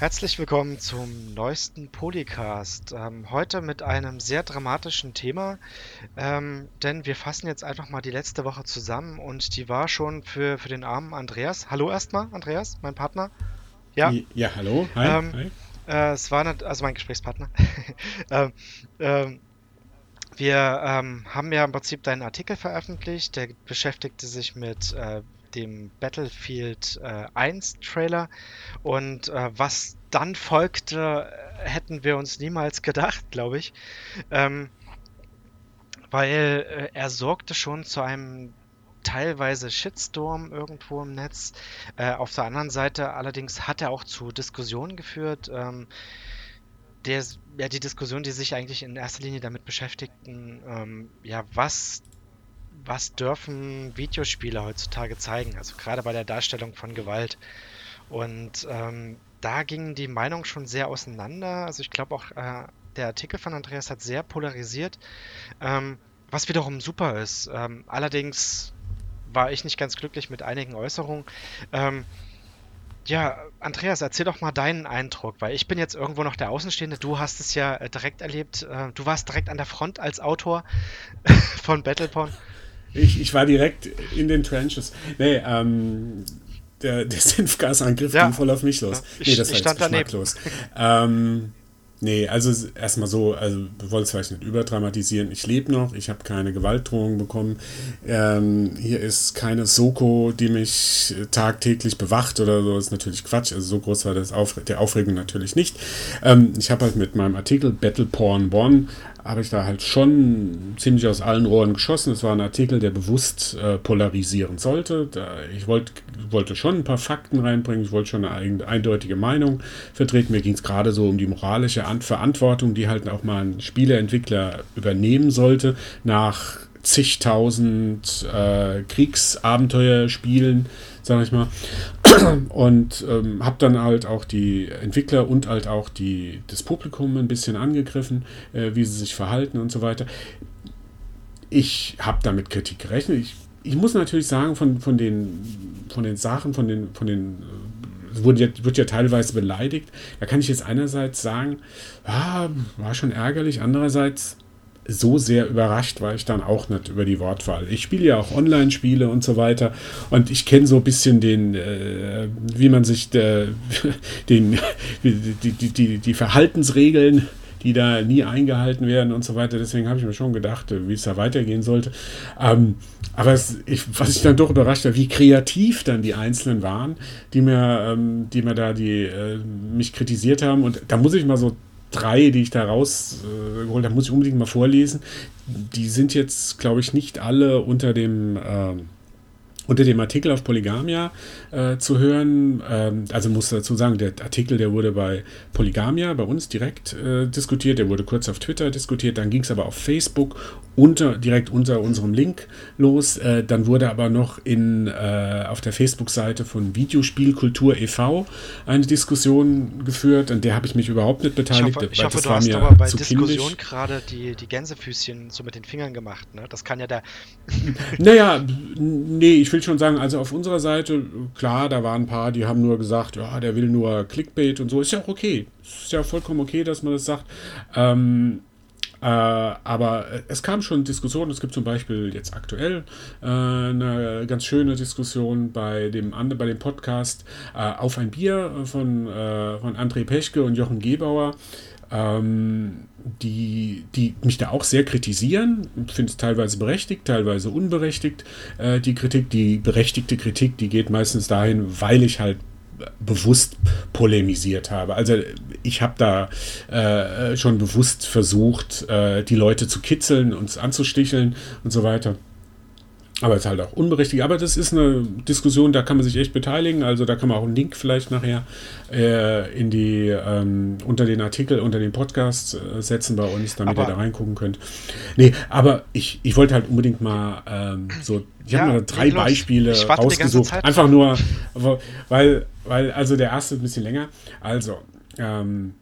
Herzlich willkommen zum neuesten Polycast. Ähm, heute mit einem sehr dramatischen Thema, ähm, denn wir fassen jetzt einfach mal die letzte Woche zusammen und die war schon für, für den armen Andreas. Hallo erstmal, Andreas, mein Partner. Ja, ja hallo. Hi. Ähm, Hi. Äh, es war nicht, also mein Gesprächspartner. Ähm, ähm, wir ähm, haben ja im Prinzip deinen Artikel veröffentlicht, der beschäftigte sich mit äh, dem Battlefield äh, 1 Trailer. Und äh, was dann folgte, hätten wir uns niemals gedacht, glaube ich. Ähm, weil äh, er sorgte schon zu einem teilweise Shitstorm irgendwo im Netz. Äh, auf der anderen Seite allerdings hat er auch zu Diskussionen geführt. Ähm, der, ja, die Diskussion, die sich eigentlich in erster Linie damit beschäftigten, ähm, ja, was was dürfen Videospiele heutzutage zeigen, also gerade bei der Darstellung von Gewalt. Und ähm, da gingen die Meinungen schon sehr auseinander. Also ich glaube auch, äh, der Artikel von Andreas hat sehr polarisiert, ähm, was wiederum super ist. Ähm, allerdings war ich nicht ganz glücklich mit einigen Äußerungen. Ähm, ja, Andreas, erzähl doch mal deinen Eindruck, weil ich bin jetzt irgendwo noch der Außenstehende. Du hast es ja äh, direkt erlebt. Äh, du warst direkt an der Front als Autor von Battleborn. Ich, ich war direkt in den Trenches. Nee, ähm, der, der Senfgasangriff ja. ging voll auf mich los. Nee, das ich, war jetzt geschmacklos. ähm, Nee, also erstmal so, also wir wollen es vielleicht nicht überdramatisieren. Ich lebe noch, ich habe keine Gewaltdrohung bekommen. Ähm, hier ist keine Soko, die mich tagtäglich bewacht oder so. Das ist natürlich Quatsch. Also so groß war das Aufre der Aufregung natürlich nicht. Ähm, ich habe halt mit meinem Artikel Battle Porn One habe ich da halt schon ziemlich aus allen Rohren geschossen. Es war ein Artikel, der bewusst äh, polarisieren sollte. Da, ich wollt, wollte schon ein paar Fakten reinbringen, ich wollte schon eine eindeutige Meinung vertreten. Mir ging es gerade so um die moralische Verantwortung, die halt auch mal ein Spieleentwickler übernehmen sollte, nach zigtausend äh, Kriegsabenteuerspielen, sage ich mal. Und ähm, habe dann halt auch die Entwickler und halt auch die, das Publikum ein bisschen angegriffen, äh, wie sie sich verhalten und so weiter. Ich habe damit Kritik gerechnet. Ich, ich muss natürlich sagen, von, von, den, von den Sachen, von den, von den es wurde ja, wird ja teilweise beleidigt. Da kann ich jetzt einerseits sagen, ah, war schon ärgerlich, andererseits so sehr überrascht war ich dann auch nicht über die Wortwahl. Ich spiele ja auch Online-Spiele und so weiter und ich kenne so ein bisschen den, äh, wie man sich der, den, die, die, die, die Verhaltensregeln die da nie eingehalten werden und so weiter. Deswegen habe ich mir schon gedacht, wie es da weitergehen sollte. Ähm, aber es, ich, was ich dann doch überrascht war, wie kreativ dann die Einzelnen waren, die mir, ähm, die mir da die, äh, mich kritisiert haben. Und da muss ich mal so drei, die ich da rausgeholt äh, habe, muss ich unbedingt mal vorlesen. Die sind jetzt, glaube ich, nicht alle unter dem äh, unter dem Artikel auf Polygamia äh, zu hören. Ähm, also muss dazu sagen, der Artikel, der wurde bei Polygamia, bei uns direkt äh, diskutiert, der wurde kurz auf Twitter diskutiert, dann ging es aber auf Facebook unter, direkt unter unserem Link los. Äh, dann wurde aber noch in, äh, auf der Facebook-Seite von Videospielkultur e.V. eine Diskussion geführt, an der habe ich mich überhaupt nicht beteiligt. Ich hoffe, ich hoffe du hast aber bei Diskussion gerade die, die Gänsefüßchen so mit den Fingern gemacht. Ne? Das kann ja der. naja, nee, ich will schon sagen, also auf unserer Seite, klar, da waren ein paar, die haben nur gesagt, ja, der will nur Clickbait und so. Ist ja auch okay. Ist ja vollkommen okay, dass man das sagt. Ähm, äh, aber es kam schon Diskussionen. Es gibt zum Beispiel jetzt aktuell äh, eine ganz schöne Diskussion bei dem, bei dem Podcast äh, Auf ein Bier von, äh, von André Pechke und Jochen Gebauer. Ähm, die, die mich da auch sehr kritisieren. Ich finde es teilweise berechtigt, teilweise unberechtigt. Äh, die Kritik, die berechtigte Kritik, die geht meistens dahin, weil ich halt bewusst polemisiert habe. Also ich habe da äh, schon bewusst versucht, äh, die Leute zu kitzeln, uns anzusticheln und so weiter. Aber es ist halt auch unberechtigt. Aber das ist eine Diskussion, da kann man sich echt beteiligen. Also da kann man auch einen Link vielleicht nachher äh, in die ähm, unter den Artikel, unter den Podcast äh, setzen bei uns, damit aber, ihr da reingucken könnt. Nee, aber ich, ich wollte halt unbedingt mal ähm, so, ich ja, habe mal drei Beispiele rausgesucht. Einfach nur, weil, weil, also der erste ist ein bisschen länger. Also, ähm,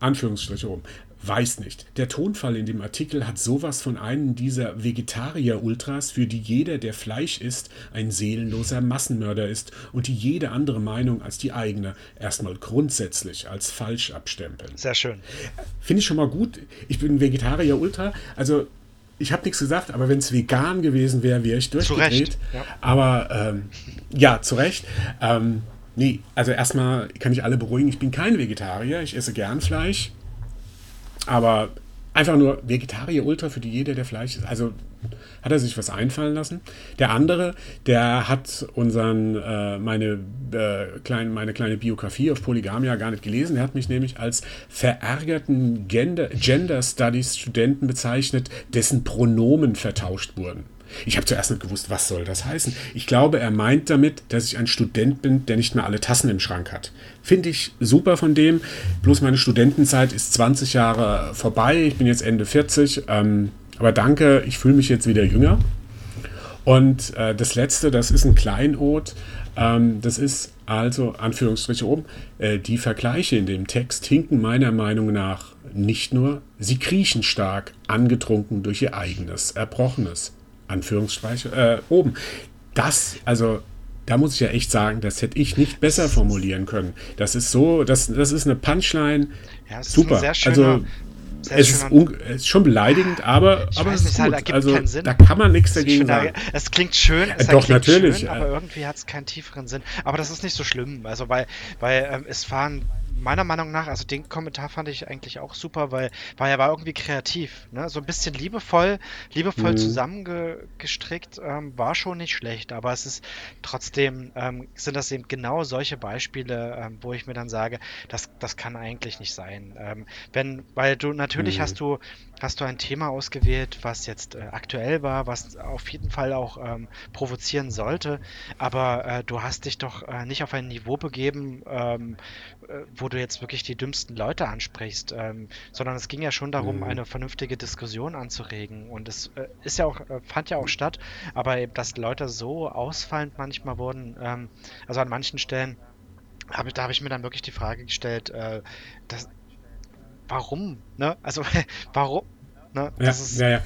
Anführungsstriche oben. Weiß nicht. Der Tonfall in dem Artikel hat sowas von einem dieser Vegetarier-Ultras, für die jeder, der Fleisch isst, ein seelenloser Massenmörder ist und die jede andere Meinung als die eigene erstmal grundsätzlich als falsch abstempeln. Sehr schön. Finde ich schon mal gut. Ich bin Vegetarier-Ultra. Also ich habe nichts gesagt, aber wenn es vegan gewesen wäre, wäre ich durchgedreht. Ja. Aber ähm, ja, zu Recht. Ähm, nee, also erstmal kann ich alle beruhigen, ich bin kein Vegetarier, ich esse gern Fleisch. Aber einfach nur Vegetarier Ultra für die jeder, der Fleisch ist. Also hat er sich was einfallen lassen. Der andere, der hat unseren, äh, meine, äh, klein, meine kleine Biografie auf Polygamia gar nicht gelesen. Er hat mich nämlich als verärgerten Gender, Gender Studies Studenten bezeichnet, dessen Pronomen vertauscht wurden. Ich habe zuerst nicht gewusst, was soll das heißen. Ich glaube, er meint damit, dass ich ein Student bin, der nicht mehr alle Tassen im Schrank hat. Finde ich super von dem. Bloß meine Studentenzeit ist 20 Jahre vorbei. Ich bin jetzt Ende 40. Ähm, aber danke, ich fühle mich jetzt wieder jünger. Und äh, das letzte, das ist ein Kleinod. Ähm, das ist also, Anführungsstriche oben, äh, die Vergleiche in dem Text hinken meiner Meinung nach nicht nur, sie kriechen stark, angetrunken durch ihr eigenes, Erbrochenes. Anführungsstriche äh, oben. Das, also da muss ich ja echt sagen, das hätte ich nicht besser formulieren können. Das ist so, das, das ist eine Punchline. Ja, super. also es ist, es ist, schon beleidigend, aber, aber es ist nicht, gut. also, Da kann man nichts dagegen sagen. Es klingt schön, es äh, doch, natürlich. Schön, aber irgendwie hat es keinen tieferen Sinn. Aber das ist nicht so schlimm. Also, weil, weil ähm, es fahren meiner Meinung nach, also den Kommentar fand ich eigentlich auch super, weil, weil er war irgendwie kreativ, ne? So ein bisschen liebevoll, liebevoll mhm. zusammengestrickt, ähm, war schon nicht schlecht, aber es ist trotzdem, ähm, sind das eben genau solche Beispiele, ähm, wo ich mir dann sage, das, das kann eigentlich nicht sein. Ähm, wenn, weil du, natürlich mhm. hast du, hast du ein Thema ausgewählt, was jetzt äh, aktuell war, was auf jeden Fall auch ähm, provozieren sollte, aber äh, du hast dich doch äh, nicht auf ein Niveau begeben, ähm, äh, wo du jetzt wirklich die dümmsten Leute ansprichst, ähm, sondern es ging ja schon darum, mhm. eine vernünftige Diskussion anzuregen und es äh, ist ja auch, äh, fand ja auch statt, aber eben, dass Leute so ausfallend manchmal wurden, ähm, also an manchen Stellen, hab, da habe ich mir dann wirklich die Frage gestellt, das, warum? Ne? Also warum? Ne? Ja, ja, ja.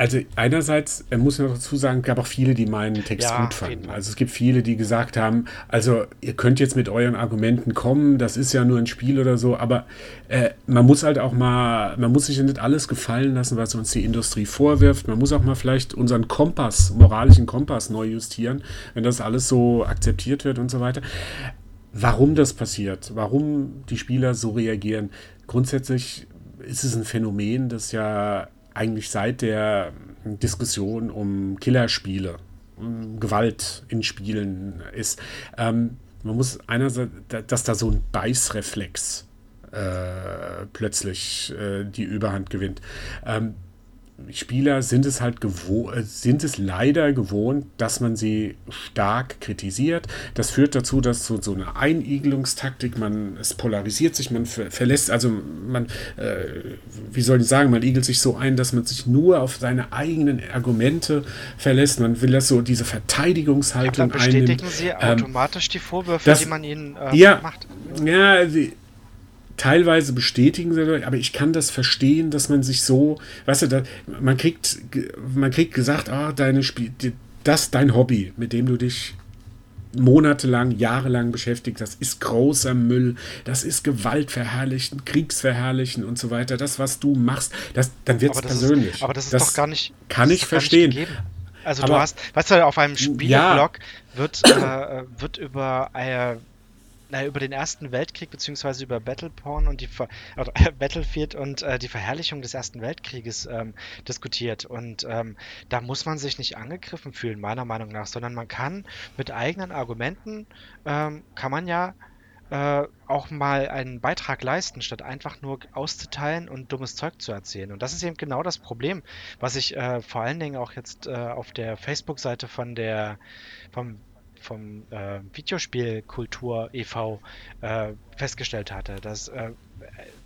Also einerseits äh, muss man dazu sagen, gab auch viele, die meinen Text ja, gut fanden. Also es gibt viele, die gesagt haben, also ihr könnt jetzt mit euren Argumenten kommen, das ist ja nur ein Spiel oder so, aber äh, man muss halt auch mal, man muss sich ja nicht alles gefallen lassen, was uns die Industrie vorwirft. Man muss auch mal vielleicht unseren Kompass, moralischen Kompass neu justieren, wenn das alles so akzeptiert wird und so weiter warum das passiert, warum die Spieler so reagieren. Grundsätzlich ist es ein Phänomen, das ja eigentlich seit der Diskussion um Killerspiele, um Gewalt in Spielen ist. Ähm, man muss einerseits, dass da so ein Beißreflex äh, plötzlich äh, die Überhand gewinnt. Ähm, Spieler sind es halt gewohnt, sind es leider gewohnt, dass man sie stark kritisiert. Das führt dazu, dass so, so eine Einigelungstaktik, man, es polarisiert sich, man ver verlässt, also man, äh, wie soll ich sagen, man igelt sich so ein, dass man sich nur auf seine eigenen Argumente verlässt. Man will das so, diese Verteidigungshaltung ja, dann bestätigen einnimmt. Sie automatisch ähm, die Vorwürfe, das, die man ihnen äh, ja, macht. Ja, die, teilweise bestätigen sie, aber ich kann das verstehen, dass man sich so, weißt du, da, man kriegt, man kriegt gesagt, ah, deine Spiel, das dein Hobby, mit dem du dich monatelang, jahrelang beschäftigt, das ist großer Müll, das ist Gewaltverherrlichen, Kriegsverherrlichen und so weiter. Das, was du machst, das, dann wird es persönlich. Ist, aber das ist das doch gar nicht. Kann ich verstehen. Also aber, du hast, weißt du, auf einem Spieleblog ja. wird, äh, wird über äh, naja, über den Ersten Weltkrieg beziehungsweise über Battleporn und die Ver oder, äh, Battlefield und äh, die Verherrlichung des Ersten Weltkrieges ähm, diskutiert. Und ähm, da muss man sich nicht angegriffen fühlen, meiner Meinung nach, sondern man kann mit eigenen Argumenten, ähm, kann man ja äh, auch mal einen Beitrag leisten, statt einfach nur auszuteilen und dummes Zeug zu erzählen. Und das ist eben genau das Problem, was ich äh, vor allen Dingen auch jetzt äh, auf der Facebook-Seite von der vom vom äh, Videospielkultur e.V. Äh, festgestellt hatte, dass äh,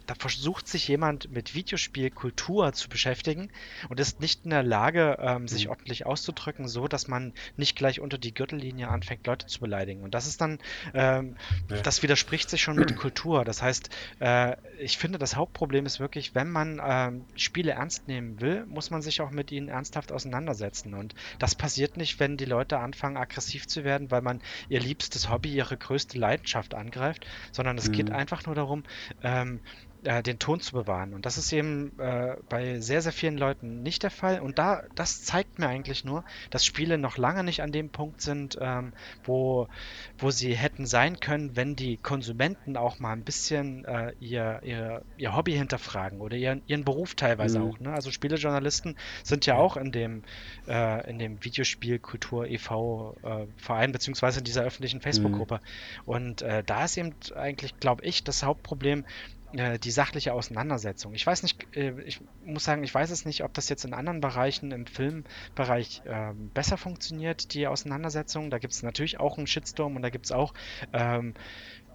da versucht sich jemand mit Videospielkultur zu beschäftigen und ist nicht in der Lage, ähm, sich mhm. ordentlich auszudrücken, so dass man nicht gleich unter die Gürtellinie anfängt, Leute zu beleidigen. Und das ist dann, ähm, ja. das widerspricht sich schon mit Kultur. Das heißt, äh, ich finde, das Hauptproblem ist wirklich, wenn man ähm, Spiele ernst nehmen will, muss man sich auch mit ihnen ernsthaft auseinandersetzen. Und das passiert nicht, wenn die Leute anfangen, aggressiv zu werden, weil man ihr liebstes Hobby, ihre größte Leidenschaft angreift, sondern es mhm. geht einfach nur darum, ähm, äh, den Ton zu bewahren. Und das ist eben äh, bei sehr, sehr vielen Leuten nicht der Fall. Und da, das zeigt mir eigentlich nur, dass Spiele noch lange nicht an dem Punkt sind, ähm, wo, wo sie hätten sein können, wenn die Konsumenten auch mal ein bisschen äh, ihr, ihr, ihr Hobby hinterfragen oder ihren, ihren Beruf teilweise mhm. auch. Ne? Also Spielejournalisten sind ja auch in dem, äh, in dem Videospielkultur e.V. Äh, Verein beziehungsweise in dieser öffentlichen Facebook-Gruppe. Mhm. Und da ist eben eigentlich, glaube ich, das Hauptproblem, die sachliche Auseinandersetzung. Ich weiß nicht, äh, ich muss sagen, ich weiß es nicht, ob das jetzt in anderen Bereichen im Filmbereich äh, besser funktioniert, die Auseinandersetzung. Da gibt es natürlich auch einen Shitstorm und da gibt es auch ähm,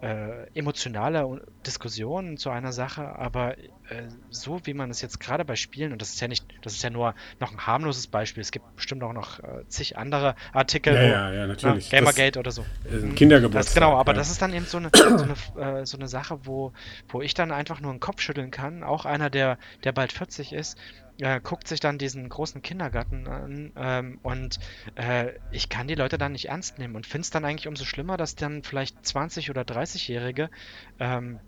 äh, emotionale Diskussionen zu einer Sache, aber äh, so wie man es jetzt gerade bei Spielen, und das ist ja nicht, das ist ja nur noch ein harmloses Beispiel, es gibt bestimmt auch noch äh, zig andere Artikel, ja, wo, ja, ja, natürlich. Na, Gamergate das, oder so. Kindergeburtstag. Genau, aber ja. das ist dann eben so eine, so eine, äh, so eine Sache, wo, wo ich dann einfach nur einen Kopf schütteln kann, auch einer, der, der bald 40 ist, äh, guckt sich dann diesen großen Kindergarten an ähm, und äh, ich kann die Leute dann nicht ernst nehmen und finde es dann eigentlich umso schlimmer, dass dann vielleicht 20- oder 30-Jährige, ähm,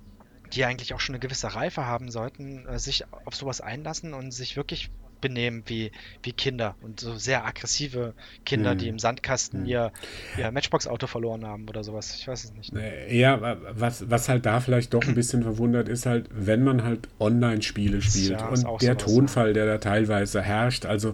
die eigentlich auch schon eine gewisse Reife haben sollten, äh, sich auf sowas einlassen und sich wirklich benehmen wie, wie Kinder und so sehr aggressive Kinder, mhm. die im Sandkasten mhm. ihr, ihr Matchbox-Auto verloren haben oder sowas. Ich weiß es nicht. Ja, was, was halt da vielleicht doch ein bisschen verwundert, ist halt, wenn man halt Online-Spiele spielt ja, und der sowas, Tonfall, ja. der da teilweise herrscht, also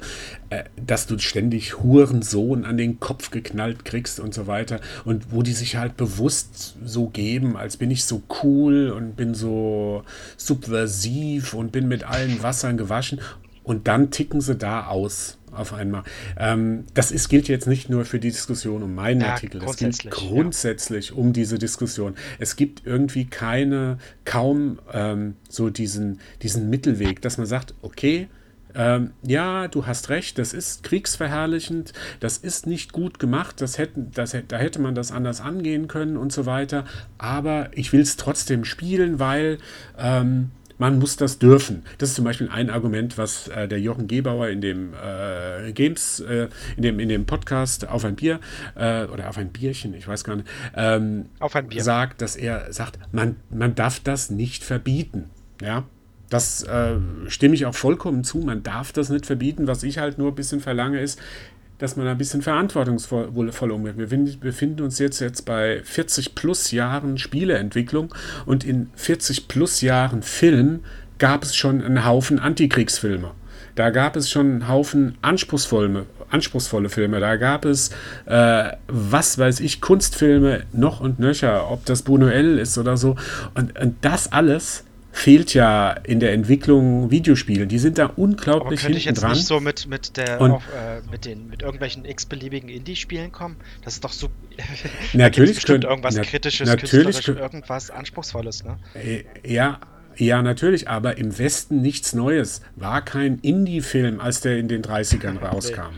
äh, dass du ständig Hurensohn an den Kopf geknallt kriegst und so weiter und wo die sich halt bewusst so geben, als bin ich so cool und bin so subversiv und bin mit allen Wassern gewaschen und dann ticken sie da aus auf einmal. Ähm, das ist, gilt jetzt nicht nur für die Diskussion um meinen ja, Artikel, das gilt grundsätzlich ja. um diese Diskussion. Es gibt irgendwie keine, kaum ähm, so diesen, diesen Mittelweg, dass man sagt, okay, ähm, ja, du hast recht, das ist kriegsverherrlichend, das ist nicht gut gemacht, das hätten, das, da hätte man das anders angehen können und so weiter, aber ich will es trotzdem spielen, weil ähm, man muss das dürfen. Das ist zum Beispiel ein Argument, was äh, der Jochen Gebauer in dem äh, Games, äh, in, dem, in dem Podcast auf ein Bier äh, oder auf ein Bierchen, ich weiß gar nicht, ähm, auf ein Bier. sagt, dass er sagt, man, man darf das nicht verbieten. Ja, das äh, stimme ich auch vollkommen zu. Man darf das nicht verbieten. Was ich halt nur ein bisschen verlange, ist, dass man ein bisschen verantwortungsvoll umgeht. Wir befinden uns jetzt, jetzt bei 40 plus Jahren Spieleentwicklung und in 40 plus Jahren Film gab es schon einen Haufen Antikriegsfilme. Da gab es schon einen Haufen anspruchsvolle, anspruchsvolle Filme. Da gab es, äh, was weiß ich, Kunstfilme noch und nöcher, ob das Buñuel ist oder so. Und, und das alles fehlt ja in der Entwicklung Videospiele. Die sind da unglaublich Aber könnte ich jetzt dran. nicht so mit, mit, der, auf, äh, mit, den, mit irgendwelchen x-beliebigen Indie-Spielen kommen? Das ist doch so. natürlich bestimmt können, irgendwas na, Kritisches, natürlich irgendwas Anspruchsvolles, ne? Äh, ja, ja, natürlich, aber im Westen nichts Neues. War kein Indie-Film, als der in den 30ern rauskam.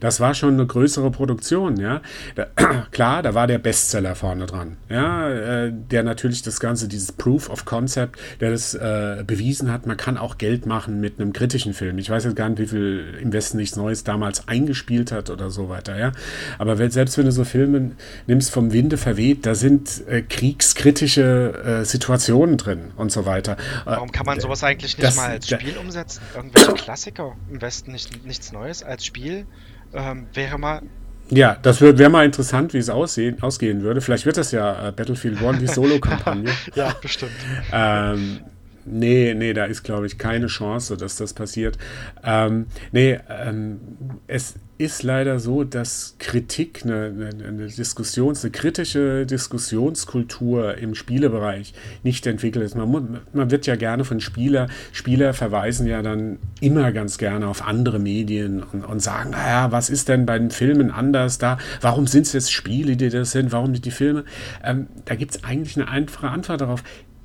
Das war schon eine größere Produktion, ja. Da, klar, da war der Bestseller vorne dran, ja, äh, der natürlich das Ganze, dieses Proof of Concept, der das äh, bewiesen hat, man kann auch Geld machen mit einem kritischen Film. Ich weiß jetzt gar nicht, wie viel im Westen nichts Neues damals eingespielt hat oder so weiter, ja. Aber wenn, selbst wenn du so Filme nimmst, vom Winde verweht, da sind äh, kriegskritische äh, Situationen drin und so weiter. Äh, Warum kann man sowas eigentlich nicht das, mal als Spiel umsetzen? Irgendwelche Klassiker im Westen nicht, nichts Neues als Spiel? Ähm, wäre mal. Ja, das wäre mal interessant, wie es aussehen, ausgehen würde. Vielleicht wird das ja äh, Battlefield One, die Solo-Kampagne. ja, bestimmt. ähm, Nee, nee, da ist, glaube ich, keine Chance, dass das passiert. Ähm, nee, ähm, es ist leider so, dass Kritik, eine, eine, Diskussions-, eine kritische Diskussionskultur im Spielebereich nicht entwickelt ist. Man, man wird ja gerne von Spieler, Spieler verweisen ja dann immer ganz gerne auf andere Medien und, und sagen, naja, was ist denn bei den Filmen anders da? Warum sind es jetzt Spiele, die das sind? Warum nicht die Filme? Ähm, da gibt es eigentlich eine einfache Antwort darauf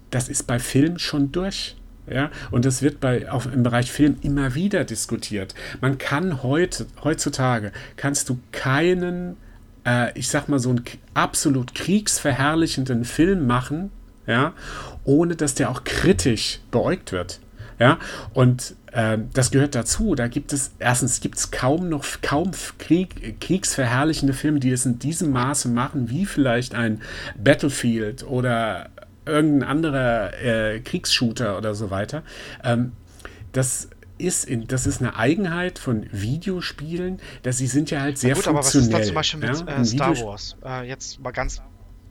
das ist bei Film schon durch. Ja, und das wird bei, auch im Bereich Film immer wieder diskutiert. Man kann heute, heutzutage, kannst du keinen, äh, ich sag mal, so einen absolut kriegsverherrlichenden Film machen, ja, ohne dass der auch kritisch beäugt wird. Ja, und äh, das gehört dazu. Da gibt es, erstens gibt es kaum noch, kaum Krieg, kriegsverherrlichende Filme, die es in diesem Maße machen, wie vielleicht ein Battlefield oder irgendein anderer äh, Kriegsshooter oder so weiter. Ähm, das ist, in, das ist eine Eigenheit von Videospielen, dass sie sind ja halt sehr ja gut, funktionell. Aber was ist da zum Beispiel mit ja? äh, Star Wars? Äh, jetzt mal ganz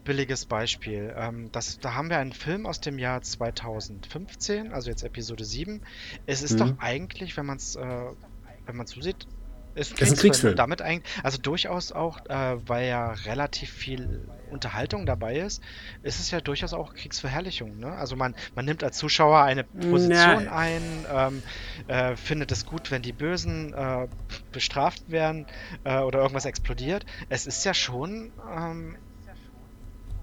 billiges Beispiel. Ähm, das, da haben wir einen Film aus dem Jahr 2015, also jetzt Episode 7. Es ist mhm. doch eigentlich, wenn man es äh, wenn man zusieht, ist ein. Ist ein Kriegsfilm. Damit eigentlich, also durchaus auch, äh, weil ja relativ viel Unterhaltung dabei ist, ist es ja durchaus auch Kriegsverherrlichung. Ne? Also man, man nimmt als Zuschauer eine Position Na. ein, ähm, äh, findet es gut, wenn die Bösen äh, bestraft werden äh, oder irgendwas explodiert. Es ist ja schon ähm,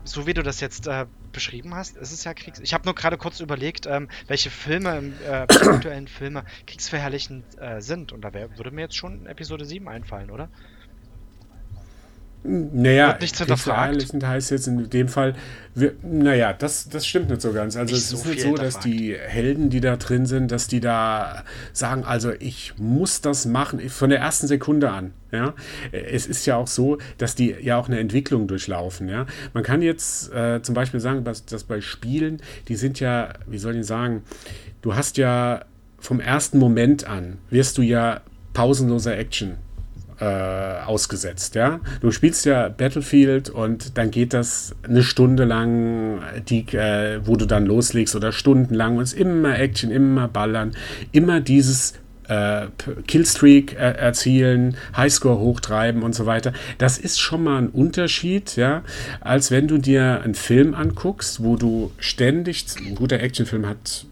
so wie du das jetzt äh, beschrieben hast, ist es ja Kriegs. Ich habe nur gerade kurz überlegt, ähm, welche Filme, äh, aktuellen Filme kriegsverherrlichend äh, sind. Und da wär, würde mir jetzt schon Episode 7 einfallen, oder? Naja, kriegsverherrlichend heißt jetzt in dem Fall, wir, naja, das, das stimmt nicht so ganz. Also nicht es so ist nicht so, dass die Helden, die da drin sind, dass die da sagen, also ich muss das machen, von der ersten Sekunde an. Ja, es ist ja auch so, dass die ja auch eine Entwicklung durchlaufen. Ja, man kann jetzt äh, zum Beispiel sagen, dass, dass bei Spielen, die sind ja, wie soll ich sagen, du hast ja vom ersten Moment an wirst du ja pausenloser Action äh, ausgesetzt. Ja? Du spielst ja Battlefield und dann geht das eine Stunde lang, die, äh, wo du dann loslegst oder stundenlang und es immer Action, immer Ballern, immer dieses äh, Killstreak er erzielen, Highscore hochtreiben und so weiter. Das ist schon mal ein Unterschied, ja, als wenn du dir einen Film anguckst, wo du ständig, ein guter Actionfilm hat,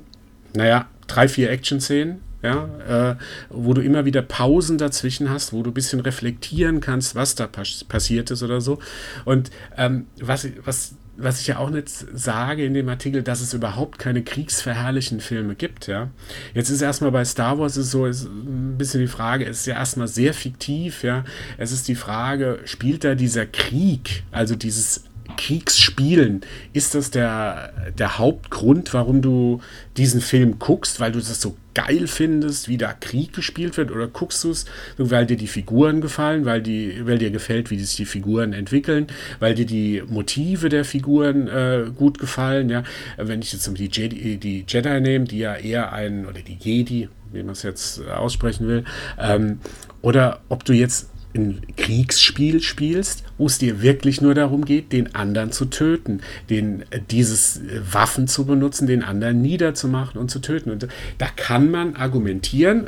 naja, drei, vier Action-Szenen, ja, äh, wo du immer wieder Pausen dazwischen hast, wo du ein bisschen reflektieren kannst, was da pas passiert ist oder so. Und ähm, was, was, was ich ja auch nicht sage in dem Artikel, dass es überhaupt keine kriegsverherrlichen Filme gibt, ja. Jetzt ist erstmal bei Star Wars ist so ist ein bisschen die Frage, ist ja erstmal sehr fiktiv, ja. Es ist die Frage, spielt da dieser Krieg, also dieses Kriegsspielen, ist das der, der Hauptgrund, warum du diesen Film guckst, weil du das so geil findest, wie da Krieg gespielt wird, oder guckst du es, weil dir die Figuren gefallen, weil, die, weil dir gefällt, wie sich die Figuren entwickeln, weil dir die Motive der Figuren äh, gut gefallen, ja. Wenn ich jetzt die Jedi, die Jedi nehme, die ja eher ein, oder die Jedi, wie man es jetzt aussprechen will, ähm, oder ob du jetzt ein Kriegsspiel spielst, wo es dir wirklich nur darum geht, den anderen zu töten, den, äh, dieses äh, Waffen zu benutzen, den anderen niederzumachen und zu töten. Und da kann man argumentieren,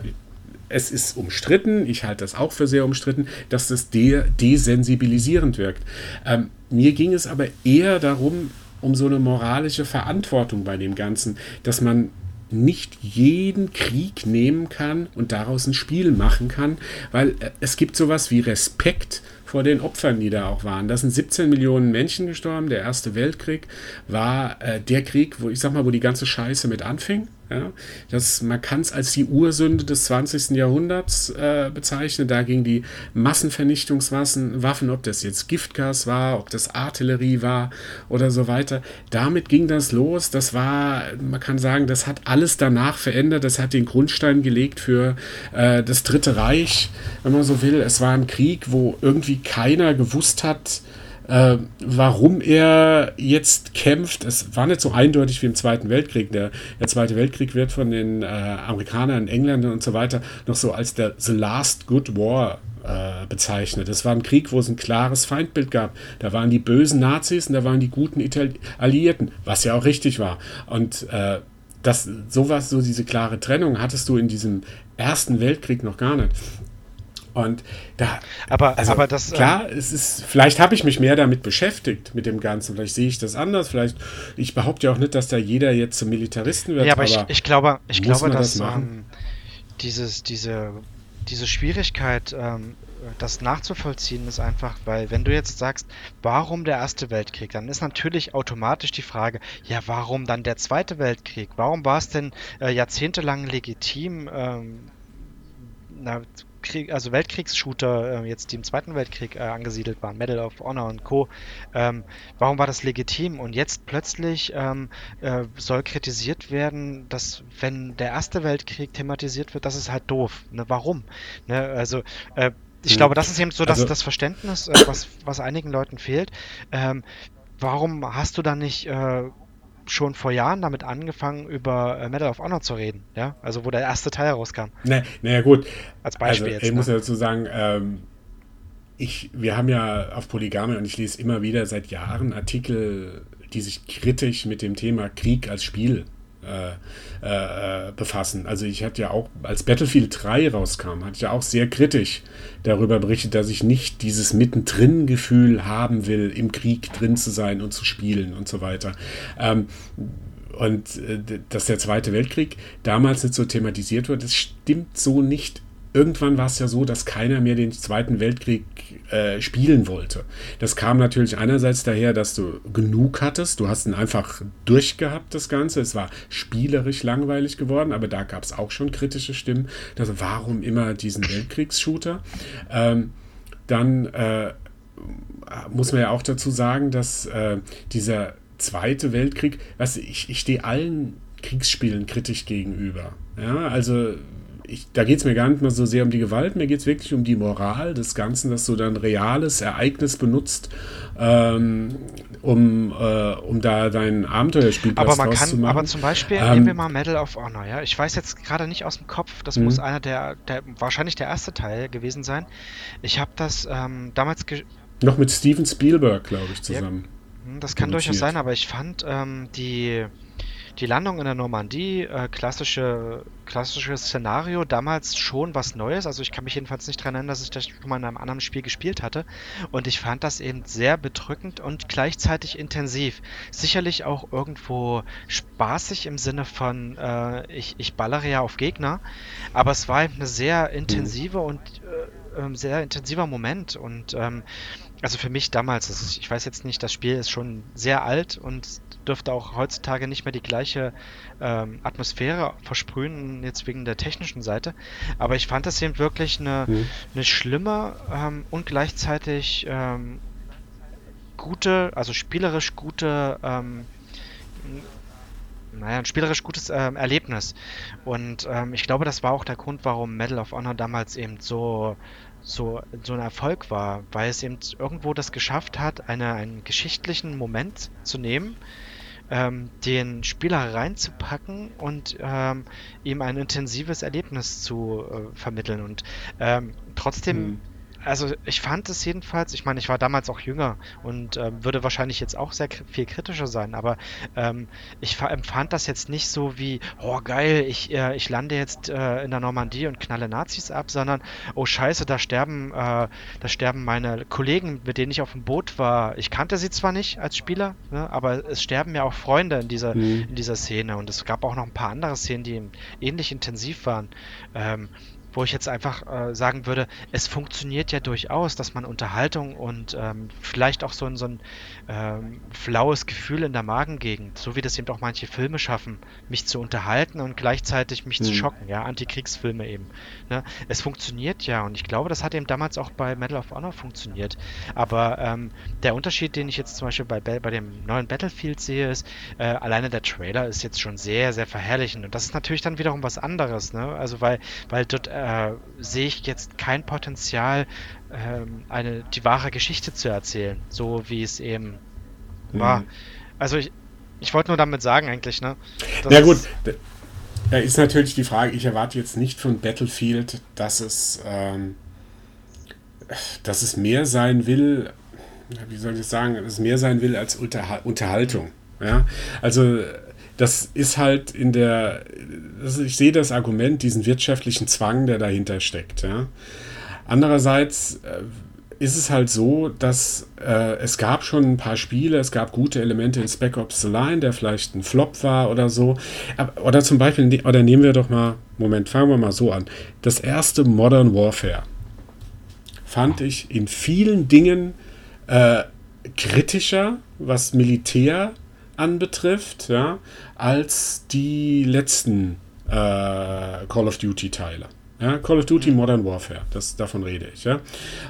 es ist umstritten, ich halte das auch für sehr umstritten, dass das de desensibilisierend wirkt. Ähm, mir ging es aber eher darum, um so eine moralische Verantwortung bei dem Ganzen, dass man nicht jeden Krieg nehmen kann und daraus ein Spiel machen kann, weil äh, es gibt sowas wie Respekt vor den Opfern, die da auch waren. Da sind 17 Millionen Menschen gestorben. Der Erste Weltkrieg war äh, der Krieg, wo ich sag mal, wo die ganze Scheiße mit anfing. Ja, das, man kann es als die Ursünde des 20. Jahrhunderts äh, bezeichnen. Da ging die Massenvernichtungswaffen, ob das jetzt Giftgas war, ob das Artillerie war oder so weiter. Damit ging das los. Das war, man kann sagen, das hat alles danach verändert. Das hat den Grundstein gelegt für äh, das Dritte Reich, wenn man so will. Es war ein Krieg, wo irgendwie keiner gewusst hat, äh, warum er jetzt kämpft. Es war nicht so eindeutig wie im Zweiten Weltkrieg. Der, der Zweite Weltkrieg wird von den äh, Amerikanern, Engländern und so weiter noch so als der The Last Good War äh, bezeichnet. Es war ein Krieg, wo es ein klares Feindbild gab. Da waren die bösen Nazis und da waren die guten Itali Alliierten, was ja auch richtig war. Und äh, das, sowas, so diese klare Trennung hattest du in diesem Ersten Weltkrieg noch gar nicht. Und da, aber, also aber das, klar, äh, es ist, vielleicht habe ich mich mehr damit beschäftigt mit dem Ganzen. Vielleicht sehe ich das anders. Vielleicht, ich behaupte ja auch nicht, dass da jeder jetzt zum Militaristen wird. Ja, aber, aber ich, ich, glaube, ich glaube, dass das ähm, dieses, diese, diese Schwierigkeit, ähm, das nachzuvollziehen ist einfach, weil wenn du jetzt sagst, warum der Erste Weltkrieg, dann ist natürlich automatisch die Frage, ja, warum dann der Zweite Weltkrieg? Warum war es denn äh, jahrzehntelang legitim, ähm, na, Krieg, also Weltkriegsshooter, äh, jetzt die im Zweiten Weltkrieg äh, angesiedelt waren, Medal of Honor und Co. Ähm, warum war das legitim? Und jetzt plötzlich ähm, äh, soll kritisiert werden, dass wenn der Erste Weltkrieg thematisiert wird, das ist halt doof. Ne? Warum? Ne? Also äh, ich hm. glaube, das ist eben so dass also, das Verständnis, äh, was, was einigen Leuten fehlt. Ähm, warum hast du dann nicht äh, schon vor Jahren damit angefangen, über äh, Medal of Honor zu reden, ja? Also wo der erste Teil herauskam. Naja, na gut. Als Beispiel also, jetzt. Ich ne? muss ja dazu sagen, ähm, ich, wir haben ja auf Polygame und ich lese immer wieder seit Jahren Artikel, die sich kritisch mit dem Thema Krieg als Spiel äh, äh, befassen. Also ich hatte ja auch, als Battlefield 3 rauskam, hatte ich ja auch sehr kritisch darüber berichtet, dass ich nicht dieses Mittendrin-Gefühl haben will, im Krieg drin zu sein und zu spielen und so weiter. Ähm, und äh, dass der Zweite Weltkrieg damals nicht so thematisiert wird, das stimmt so nicht irgendwann war es ja so, dass keiner mehr den Zweiten Weltkrieg äh, spielen wollte. Das kam natürlich einerseits daher, dass du genug hattest. Du hast ihn einfach durchgehabt, das Ganze. Es war spielerisch langweilig geworden, aber da gab es auch schon kritische Stimmen. Also warum immer diesen Weltkriegsshooter? Ähm, dann äh, muss man ja auch dazu sagen, dass äh, dieser Zweite Weltkrieg, was ich, ich stehe allen Kriegsspielen kritisch gegenüber. Ja, also ich, da geht es mir gar nicht mehr so sehr um die Gewalt, mir geht es wirklich um die Moral des Ganzen, dass du dann reales Ereignis benutzt, ähm, um, äh, um da dein Abenteuerspiel aber man kann. Aber zum Beispiel ähm, nehmen wir mal Medal of Honor, ja. Ich weiß jetzt gerade nicht aus dem Kopf, das muss mhm. einer der, der, wahrscheinlich der erste Teil gewesen sein. Ich habe das ähm, damals noch mit Steven Spielberg, glaube ich, zusammen. Ja, das kann durchaus sein, aber ich fand ähm, die die Landung in der Normandie, äh, klassische, klassisches Szenario, damals schon was Neues. Also ich kann mich jedenfalls nicht daran erinnern, dass ich das schon mal in einem anderen Spiel gespielt hatte. Und ich fand das eben sehr bedrückend und gleichzeitig intensiv. Sicherlich auch irgendwo spaßig im Sinne von, äh, ich, ich ballere ja auf Gegner. Aber es war eben eine sehr intensive und äh, ähm, sehr intensiver Moment. Und ähm, also für mich damals, ist, ich weiß jetzt nicht, das Spiel ist schon sehr alt und dürfte auch heutzutage nicht mehr die gleiche ähm, Atmosphäre versprühen, jetzt wegen der technischen Seite. Aber ich fand das eben wirklich eine, mhm. eine schlimme ähm, und gleichzeitig ähm, gute, also spielerisch gute, ähm, naja, ein spielerisch gutes ähm, Erlebnis. Und ähm, ich glaube, das war auch der Grund, warum Medal of Honor damals eben so so, so ein Erfolg war, weil es eben irgendwo das geschafft hat, eine, einen geschichtlichen Moment zu nehmen, ähm, den Spieler reinzupacken und ähm, ihm ein intensives Erlebnis zu äh, vermitteln. Und ähm, trotzdem hm also ich fand es jedenfalls, ich meine, ich war damals auch jünger und ähm, würde wahrscheinlich jetzt auch sehr viel kritischer sein, aber ähm, ich empfand das jetzt nicht so wie, oh geil, ich, äh, ich lande jetzt äh, in der Normandie und knalle Nazis ab, sondern, oh scheiße, da sterben, äh, da sterben meine Kollegen, mit denen ich auf dem Boot war. Ich kannte sie zwar nicht als Spieler, ne, aber es sterben ja auch Freunde in dieser, mhm. in dieser Szene und es gab auch noch ein paar andere Szenen, die ähnlich intensiv waren. Ähm, wo ich jetzt einfach äh, sagen würde, es funktioniert ja durchaus, dass man Unterhaltung und ähm, vielleicht auch so ein, so ein ähm, flaues Gefühl in der Magengegend, so wie das eben auch manche Filme schaffen, mich zu unterhalten und gleichzeitig mich mhm. zu schocken, ja, Antikriegsfilme eben. Ne? Es funktioniert ja und ich glaube, das hat eben damals auch bei Medal of Honor funktioniert. Aber ähm, der Unterschied, den ich jetzt zum Beispiel bei, bei dem neuen Battlefield sehe, ist, äh, alleine der Trailer ist jetzt schon sehr, sehr verherrlichend und das ist natürlich dann wiederum was anderes, ne? Also weil, weil dort äh, äh, sehe ich jetzt kein Potenzial, ähm, eine, die wahre Geschichte zu erzählen, so wie es eben mhm. war. Also ich, ich wollte nur damit sagen eigentlich, ne? Ja gut, da ist natürlich die Frage, ich erwarte jetzt nicht von Battlefield, dass es, ähm, dass es mehr sein will, wie soll ich sagen, dass es mehr sein will als Unterhaltung. Ja? Also das ist halt in der, also ich sehe das Argument, diesen wirtschaftlichen Zwang, der dahinter steckt. Ja. Andererseits äh, ist es halt so, dass äh, es gab schon ein paar Spiele, es gab gute Elemente in Spec Ops The Line, der vielleicht ein Flop war oder so. Oder zum Beispiel, ne, oder nehmen wir doch mal, Moment, fangen wir mal so an. Das erste Modern Warfare fand ich in vielen Dingen äh, kritischer, was Militär anbetrifft, ja, als die letzten äh, Call of Duty Teile. Ja, Call of Duty Modern Warfare, das, davon rede ich. Ja.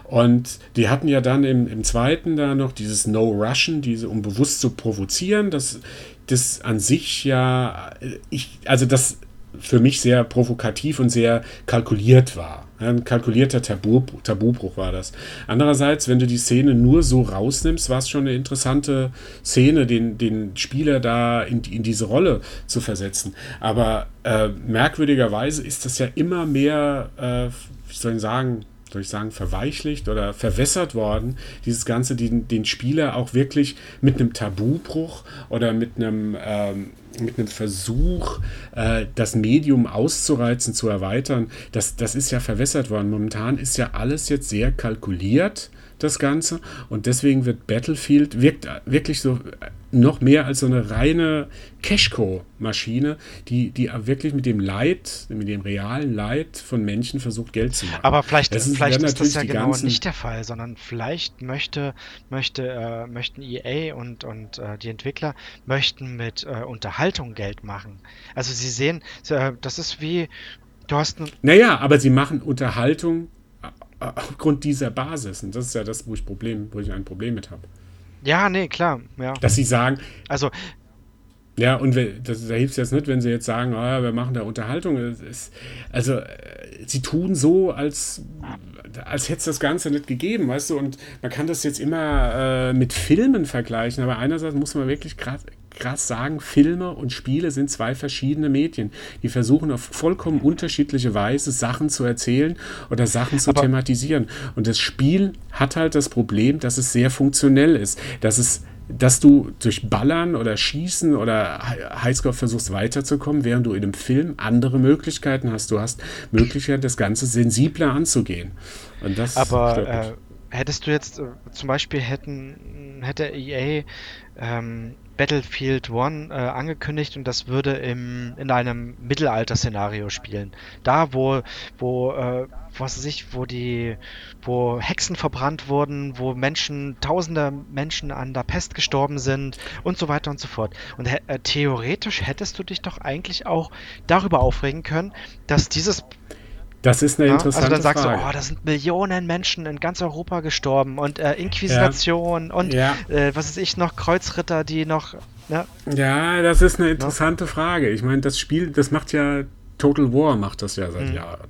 Und die hatten ja dann im, im zweiten da noch dieses No Russian, diese, um bewusst zu provozieren, das, das an sich ja, ich, also das für mich sehr provokativ und sehr kalkuliert war. Ein kalkulierter Tabu, Tabubruch war das. Andererseits, wenn du die Szene nur so rausnimmst, war es schon eine interessante Szene, den, den Spieler da in, in diese Rolle zu versetzen. Aber äh, merkwürdigerweise ist das ja immer mehr, äh, wie soll ich sagen, soll ich sagen, verweichlicht oder verwässert worden, dieses Ganze, den, den Spieler auch wirklich mit einem Tabubruch oder mit einem, ähm, mit einem Versuch, äh, das Medium auszureizen, zu erweitern, das, das ist ja verwässert worden. Momentan ist ja alles jetzt sehr kalkuliert das Ganze. Und deswegen wird Battlefield wirkt wirklich so noch mehr als so eine reine Cashco-Maschine, die, die wirklich mit dem Leid, mit dem realen Leid von Menschen versucht, Geld zu machen. Aber vielleicht, das ist, vielleicht ist das ja genau nicht der Fall, sondern vielleicht möchte, möchte, äh, möchten EA und, und äh, die Entwickler möchten mit äh, Unterhaltung Geld machen. Also sie sehen, äh, das ist wie, du hast... Naja, aber sie machen Unterhaltung aufgrund dieser Basis. Und das ist ja das, wo ich, Problem, wo ich ein Problem mit habe. Ja, nee, klar. Ja. Dass sie sagen. Also. Ja, und das, da hilft es jetzt nicht, wenn sie jetzt sagen, oh, wir machen da Unterhaltung. Ist, also, äh, sie tun so, als, als hätte es das Ganze nicht gegeben, weißt du? Und man kann das jetzt immer äh, mit Filmen vergleichen, aber einerseits muss man wirklich gerade krass sagen, Filme und Spiele sind zwei verschiedene Medien. Die versuchen auf vollkommen unterschiedliche Weise Sachen zu erzählen oder Sachen zu Aber thematisieren. Und das Spiel hat halt das Problem, dass es sehr funktionell ist, dass es dass du durch Ballern oder Schießen oder Highscore versuchst weiterzukommen, während du in einem Film andere Möglichkeiten hast. Du hast Möglichkeit, das Ganze sensibler anzugehen. Und das Aber äh, hättest du jetzt äh, zum Beispiel hätten hätte EA ähm, Battlefield One äh, angekündigt und das würde im, in einem Mittelalter-Szenario spielen. Da, wo, wo, äh, was weiß ich, wo die, wo Hexen verbrannt wurden, wo Menschen, tausende Menschen an der Pest gestorben sind und so weiter und so fort. Und äh, theoretisch hättest du dich doch eigentlich auch darüber aufregen können, dass dieses das ist eine ja, interessante Also dann sagst Frage. du, oh, da sind Millionen Menschen in ganz Europa gestorben und äh, Inquisition ja. und ja. Äh, was ist ich noch, Kreuzritter, die noch. Ja, ja das ist eine interessante Frage. Ich meine, das Spiel, das macht ja Total War, macht das ja seit mhm. Jahren.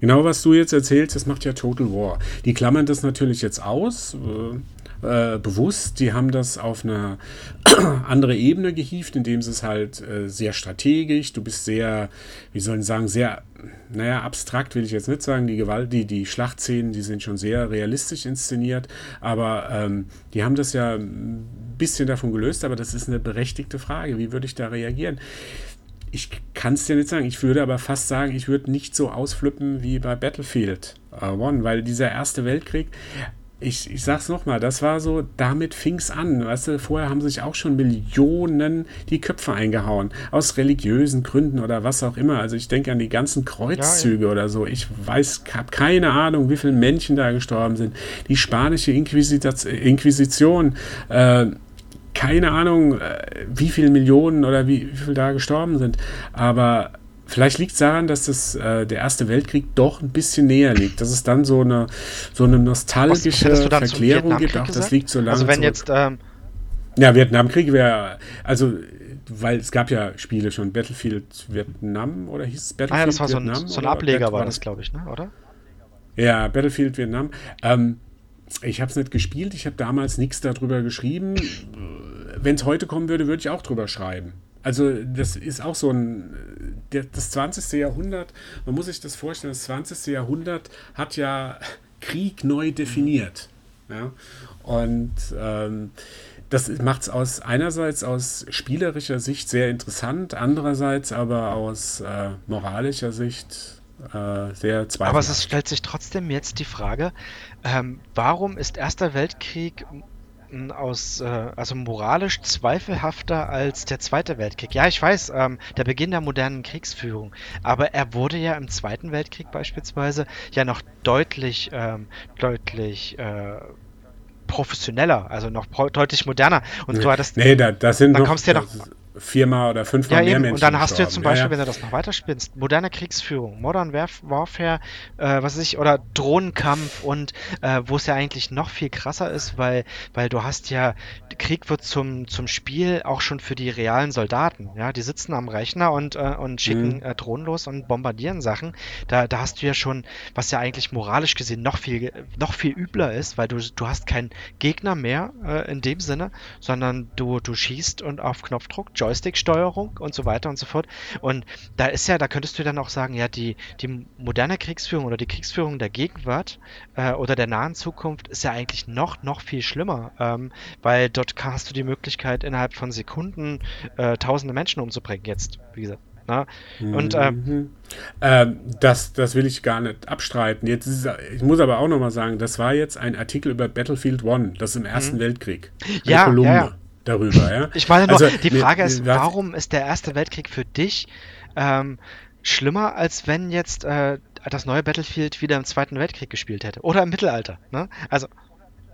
Genau, was du jetzt erzählst, das macht ja Total War. Die klammern das natürlich jetzt aus. Äh, äh, bewusst. Die haben das auf eine andere Ebene gehievt, indem es halt äh, sehr strategisch, du bist sehr, wie soll ich sagen, sehr, naja, abstrakt will ich jetzt nicht sagen. Die Gewalt, die, die Schlachtszenen, die sind schon sehr realistisch inszeniert, aber ähm, die haben das ja ein bisschen davon gelöst, aber das ist eine berechtigte Frage. Wie würde ich da reagieren? ich kann es dir nicht sagen. Ich würde aber fast sagen, ich würde nicht so ausflippen wie bei Battlefield One, weil dieser Erste Weltkrieg, ich, ich sag's nochmal, das war so, damit fing's an. Weißt du, vorher haben sich auch schon Millionen die Köpfe eingehauen. Aus religiösen Gründen oder was auch immer. Also ich denke an die ganzen Kreuzzüge ja, oder so. Ich weiß, habe keine Ahnung, wie viele Menschen da gestorben sind. Die spanische Inquisition, äh, keine Ahnung, äh, wie viele Millionen oder wie, wie viel da gestorben sind. Aber Vielleicht liegt es daran, dass das, äh, der Erste Weltkrieg doch ein bisschen näher liegt, dass es dann so eine, so eine nostalgische Verklärung gibt. Ach, das liegt so lange Also wenn zurück. jetzt... Ähm ja, Vietnamkrieg wäre... Also, weil es gab ja Spiele schon, Battlefield Vietnam oder hieß es Battlefield Ah ja, das war so ein, so ein Ableger war das, glaube ich, ne? oder? Ja, Battlefield Vietnam. Ähm, ich habe es nicht gespielt, ich habe damals nichts darüber geschrieben. Wenn es heute kommen würde, würde ich auch drüber schreiben. Also das ist auch so ein, das 20. Jahrhundert, man muss sich das vorstellen, das 20. Jahrhundert hat ja Krieg neu definiert. Ja? Und ähm, das macht es aus einerseits aus spielerischer Sicht sehr interessant, andererseits aber aus äh, moralischer Sicht äh, sehr zweifelhaft. Aber es stellt sich trotzdem jetzt die Frage, ähm, warum ist Erster Weltkrieg aus, äh, also moralisch zweifelhafter als der Zweite Weltkrieg. Ja, ich weiß, ähm, der Beginn der modernen Kriegsführung. Aber er wurde ja im Zweiten Weltkrieg beispielsweise ja noch deutlich, ähm, deutlich äh, professioneller, also noch deutlich moderner. Und du hattest, nee, da, das sind dann noch, kommst ja noch viermal oder fünfmal ja, mehr eben. Menschen Und dann hast du jetzt zum. Beispiel, ja, wenn du das noch weiterspinnst, moderne Kriegsführung, Modern Warf Warfare, äh, was weiß ich, oder Drohnenkampf und äh, wo es ja eigentlich noch viel krasser ist, weil, weil du hast ja, Krieg wird zum, zum Spiel auch schon für die realen Soldaten, ja, die sitzen am Rechner und, äh, und schicken Mhm. äh, Drohnen los und bombardieren Sachen. Da, da hast du ja schon, was ja eigentlich moralisch gesehen noch viel, noch viel übler ist, weil du, du hast keinen Gegner mehr äh, in dem Sinne, sondern du, du schießt und auf Knopfdruck, Joystick-Steuerung und so weiter und so fort. Und da ist ja, da könntest du dann auch sagen, ja, die, die moderne Kriegsführung oder die Kriegsführung der Gegenwart äh, oder der nahen Zukunft ist ja eigentlich noch, noch viel schlimmer, ähm, weil dort hast du die Möglichkeit, innerhalb von Sekunden äh, tausende Menschen umzubringen, jetzt, wie gesagt. Na? Und ähm. Ähm, das, das will ich gar nicht abstreiten. Jetzt ist, ich muss aber auch nochmal sagen, das war jetzt ein Artikel über Battlefield One, das im Ersten Weltkrieg. Eine Mhm. Ja, Kolumne ja, ja. Darüber, ja. Ich meine nur, Also, die mir- Frage ist, was- warum ist der Erste Weltkrieg für dich ähm, schlimmer, als wenn jetzt äh, das neue Battlefield wieder im Zweiten Weltkrieg gespielt hätte? Oder im Mittelalter, ne? Also,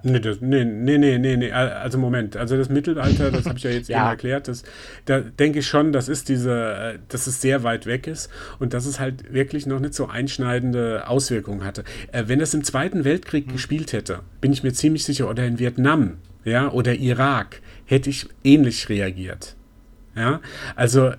Nee, das, nee, nee, nee, nee, nee, also Moment, also das Mittelalter, das habe ich ja jetzt Ja. eben erklärt, das, da denke ich schon, das ist diese, dass es sehr weit weg ist und dass es halt wirklich noch nicht so einschneidende Auswirkungen hatte. Äh, wenn das im Zweiten Weltkrieg Hm. gespielt hätte, bin ich mir ziemlich sicher, oder in Vietnam, ja, oder Irak, hätte ich ähnlich reagiert. Ja, also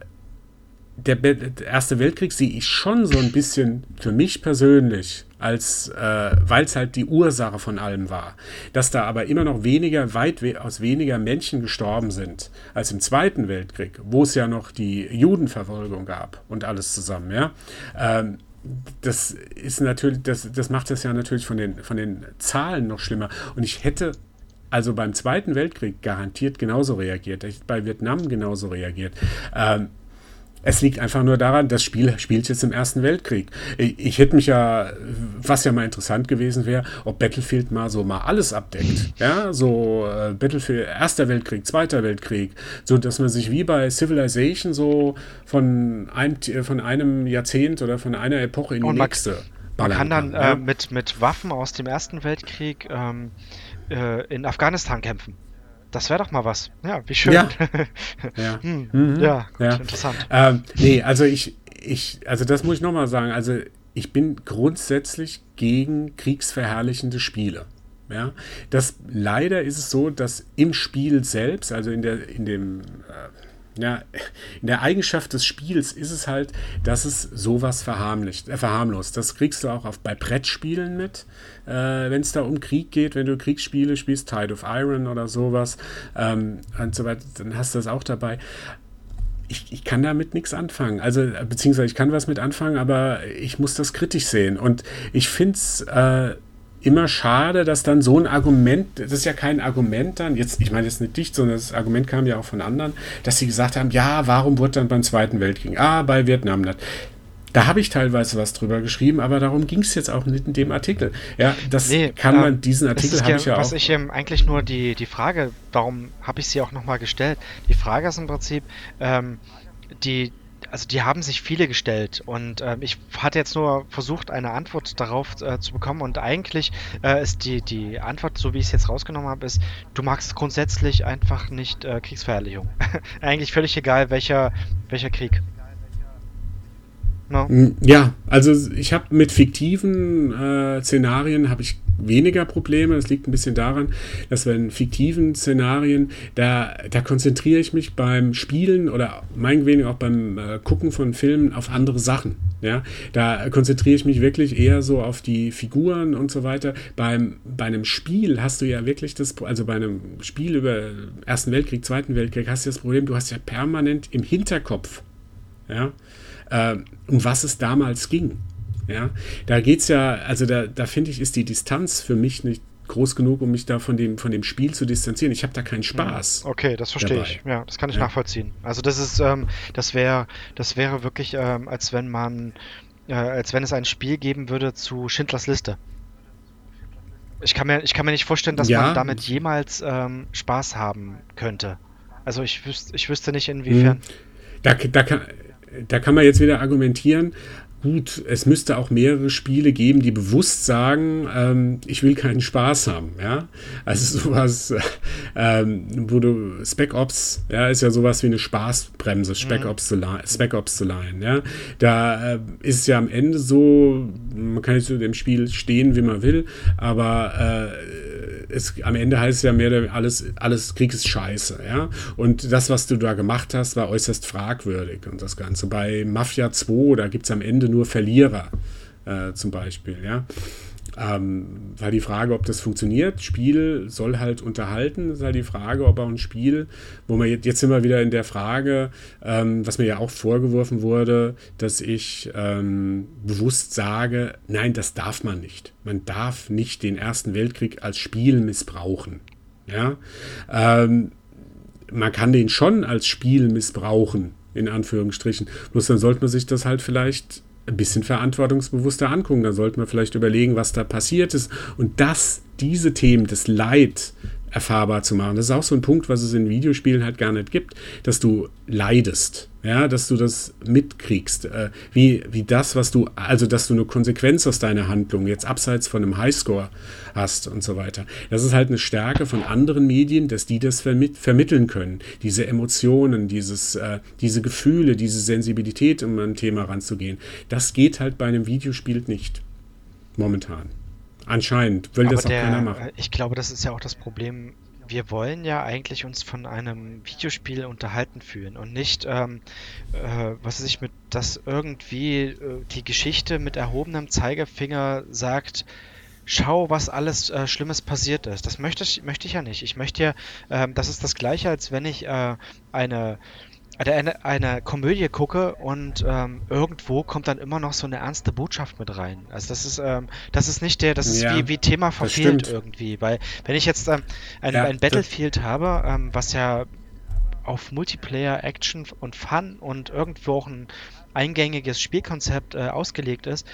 der, der Erste Weltkrieg sehe ich schon so ein bisschen für mich persönlich, als äh, weil es halt die Ursache von allem war. Dass da aber immer noch weniger, weit we aus weniger Menschen gestorben sind als im Zweiten Weltkrieg, wo es ja noch die Judenverfolgung gab und alles zusammen, ja. Ähm, das ist natürlich, das, das macht das ja natürlich von den, von den Zahlen noch schlimmer. Und ich hätte also beim Zweiten Weltkrieg garantiert genauso reagiert. Bei Vietnam genauso reagiert. Ähm, es liegt einfach nur daran, das Spiel spielt jetzt im Ersten Weltkrieg. Ich, ich hätte mich ja, was ja mal interessant gewesen wäre, ob Battlefield mal so mal alles abdeckt. Ja, so äh, Battlefield, Erster Weltkrieg, Zweiter Weltkrieg, so dass man sich wie bei Civilization so von einem, von einem Jahrzehnt oder von einer Epoche in die Und man- nächste man ballern kann dann äh, mit, mit Waffen aus dem Ersten Weltkrieg ähm, äh, in Afghanistan kämpfen. Das wäre doch mal was. Ja, wie schön. Ja. Ja. hm. Mhm. ja, gut, Ja. interessant. Ähm, nee, also ich, ich, also das muss ich nochmal sagen. Also ich bin grundsätzlich gegen kriegsverherrlichende Spiele. Ja, das leider ist es so, dass im Spiel selbst, also in der, in dem, äh, ja, in der Eigenschaft des Spiels ist es halt, dass es sowas verharmlicht, äh, verharmlost. Das kriegst du auch auf, bei Brettspielen mit, äh, wenn es da um Krieg geht, wenn du Kriegsspiele spielst, Tide of Iron oder sowas ähm, und so weiter, dann hast du das auch dabei ich, ich kann damit nichts anfangen. Also, beziehungsweise ich kann was mit anfangen, aber ich muss das kritisch sehen. Und ich finde es äh, immer schade, dass dann so ein Argument, das ist ja kein Argument dann, jetzt, ich meine jetzt nicht dich, sondern das Argument kam ja auch von anderen, dass sie gesagt haben, ja, warum wurde dann beim Zweiten Weltkrieg? Ah, bei Vietnam nicht. Da habe ich teilweise was drüber geschrieben, aber darum ging es jetzt auch nicht in dem Artikel. Ja, das Nee, kann äh, man, diesen Es Artikel habe ja, ich ja was auch. ich ähm, eigentlich nur die, die Frage, warum habe ich sie auch nochmal gestellt? Die Frage ist im Prinzip, ähm, die, also die haben sich viele gestellt und ähm, ich hatte jetzt nur versucht, eine Antwort darauf äh, zu bekommen und eigentlich äh, ist die, die Antwort, so wie ich es jetzt rausgenommen habe, ist, du magst grundsätzlich einfach nicht äh, Kriegsverherrlichung. eigentlich völlig egal, welcher, welcher Krieg. No? Mm, Ja, also ich habe mit fiktiven äh, Szenarien habe ich weniger Probleme. Das liegt ein bisschen daran, dass bei in fiktiven Szenarien, da, da konzentriere ich mich beim Spielen oder meinetwegen auch beim äh, Gucken von Filmen auf andere Sachen. Ja, da konzentriere ich mich wirklich eher so auf die Figuren und so weiter. Beim, bei einem Spiel hast du ja wirklich das, also bei einem Spiel über Ersten Weltkrieg, Zweiten Weltkrieg, hast du das Problem, du hast ja permanent im Hinterkopf, ja, äh, um was es damals ging. Ja, da geht's ja, also da, da finde ich, ist die Distanz für mich nicht groß genug, um mich da von dem, von dem Spiel zu distanzieren. Ich habe da keinen Spaß. Okay, das verstehe dabei. ich. Ja, das kann ich Ja. nachvollziehen. Also das ist, ähm, das wäre, das wäre wirklich, ähm, als wenn man, äh, als wenn es ein Spiel geben würde zu Schindlers Liste. ich kann mir, ich kann mir nicht vorstellen, dass ja. man damit jemals ähm, Spaß haben könnte. Also ich wüsste, ich wüsste nicht inwiefern. Hm. Da, da, kann, da kann man jetzt wieder argumentieren, gut, es müsste auch mehrere Spiele geben, die bewusst sagen, ähm, ich will keinen Spaß haben, ja. Also sowas, ähm, wo du Spec Ops, ja, ist ja sowas wie eine Spaßbremse, Spec mhm. Ops The Line, Spec Ops The Line, ja. Da äh, ist es ja am Ende so, man kann jetzt zu dem Spiel stehen, wie man will, aber äh, es, am Ende heißt es ja mehr, alles, alles Krieg ist scheiße, ja. Und das, was du da gemacht hast, war äußerst fragwürdig und das Ganze. Bei Mafia 2, da gibt es am Ende nur Verlierer, äh, zum Beispiel, ja. Ähm, war die Frage, ob das funktioniert. Spiel soll halt unterhalten. Ist halt die Frage, ob auch ein Spiel, wo wir jetzt, jetzt sind wieder in der Frage, ähm, was mir ja auch vorgeworfen wurde, dass ich ähm, bewusst sage, nein, das darf man nicht. Man darf nicht den Ersten Weltkrieg als Spiel missbrauchen. Ja, ähm, man kann den schon als Spiel missbrauchen, in Anführungsstrichen. Bloß dann sollte man sich das halt vielleicht ein bisschen verantwortungsbewusster angucken. Da sollte man vielleicht überlegen, was da passiert ist. Und das, diese Themen, das Leid erfahrbar zu machen. Das ist auch so ein Punkt, was es in Videospielen halt gar nicht gibt, dass du leidest, ja, dass du das mitkriegst, äh, wie, wie das, was du, also dass du eine Konsequenz aus deiner Handlung jetzt abseits von einem Highscore hast und so weiter. Das ist halt eine Stärke von anderen Medien, dass die das vermit vermitteln können, diese Emotionen, dieses, äh, diese Gefühle, diese Sensibilität, um an ein Thema ranzugehen. Das geht halt bei einem Videospiel nicht, momentan. Anscheinend will Aber das auch der, keiner machen. Ich glaube, das ist ja auch das Problem. Wir wollen ja eigentlich uns von einem Videospiel unterhalten fühlen und nicht, ähm, äh, was weiß ich, mit, dass irgendwie äh, die Geschichte mit erhobenem Zeigefinger sagt, schau, was alles äh, Schlimmes passiert ist. Das möchte ich, möchte ich ja nicht. Ich möchte ja, ähm, das ist das Gleiche, als wenn ich äh, eine eine, eine Komödie gucke und ähm, irgendwo kommt dann immer noch so eine ernste Botschaft mit rein. Also das ist, ähm, das ist nicht der, das ist ja, wie, wie Thema verfehlt irgendwie. Weil wenn ich jetzt ähm, ein, ja, ein Battlefield habe, ähm, was ja auf Multiplayer, Action und Fun und irgendwo auch ein eingängiges Spielkonzept äh, ausgelegt ist,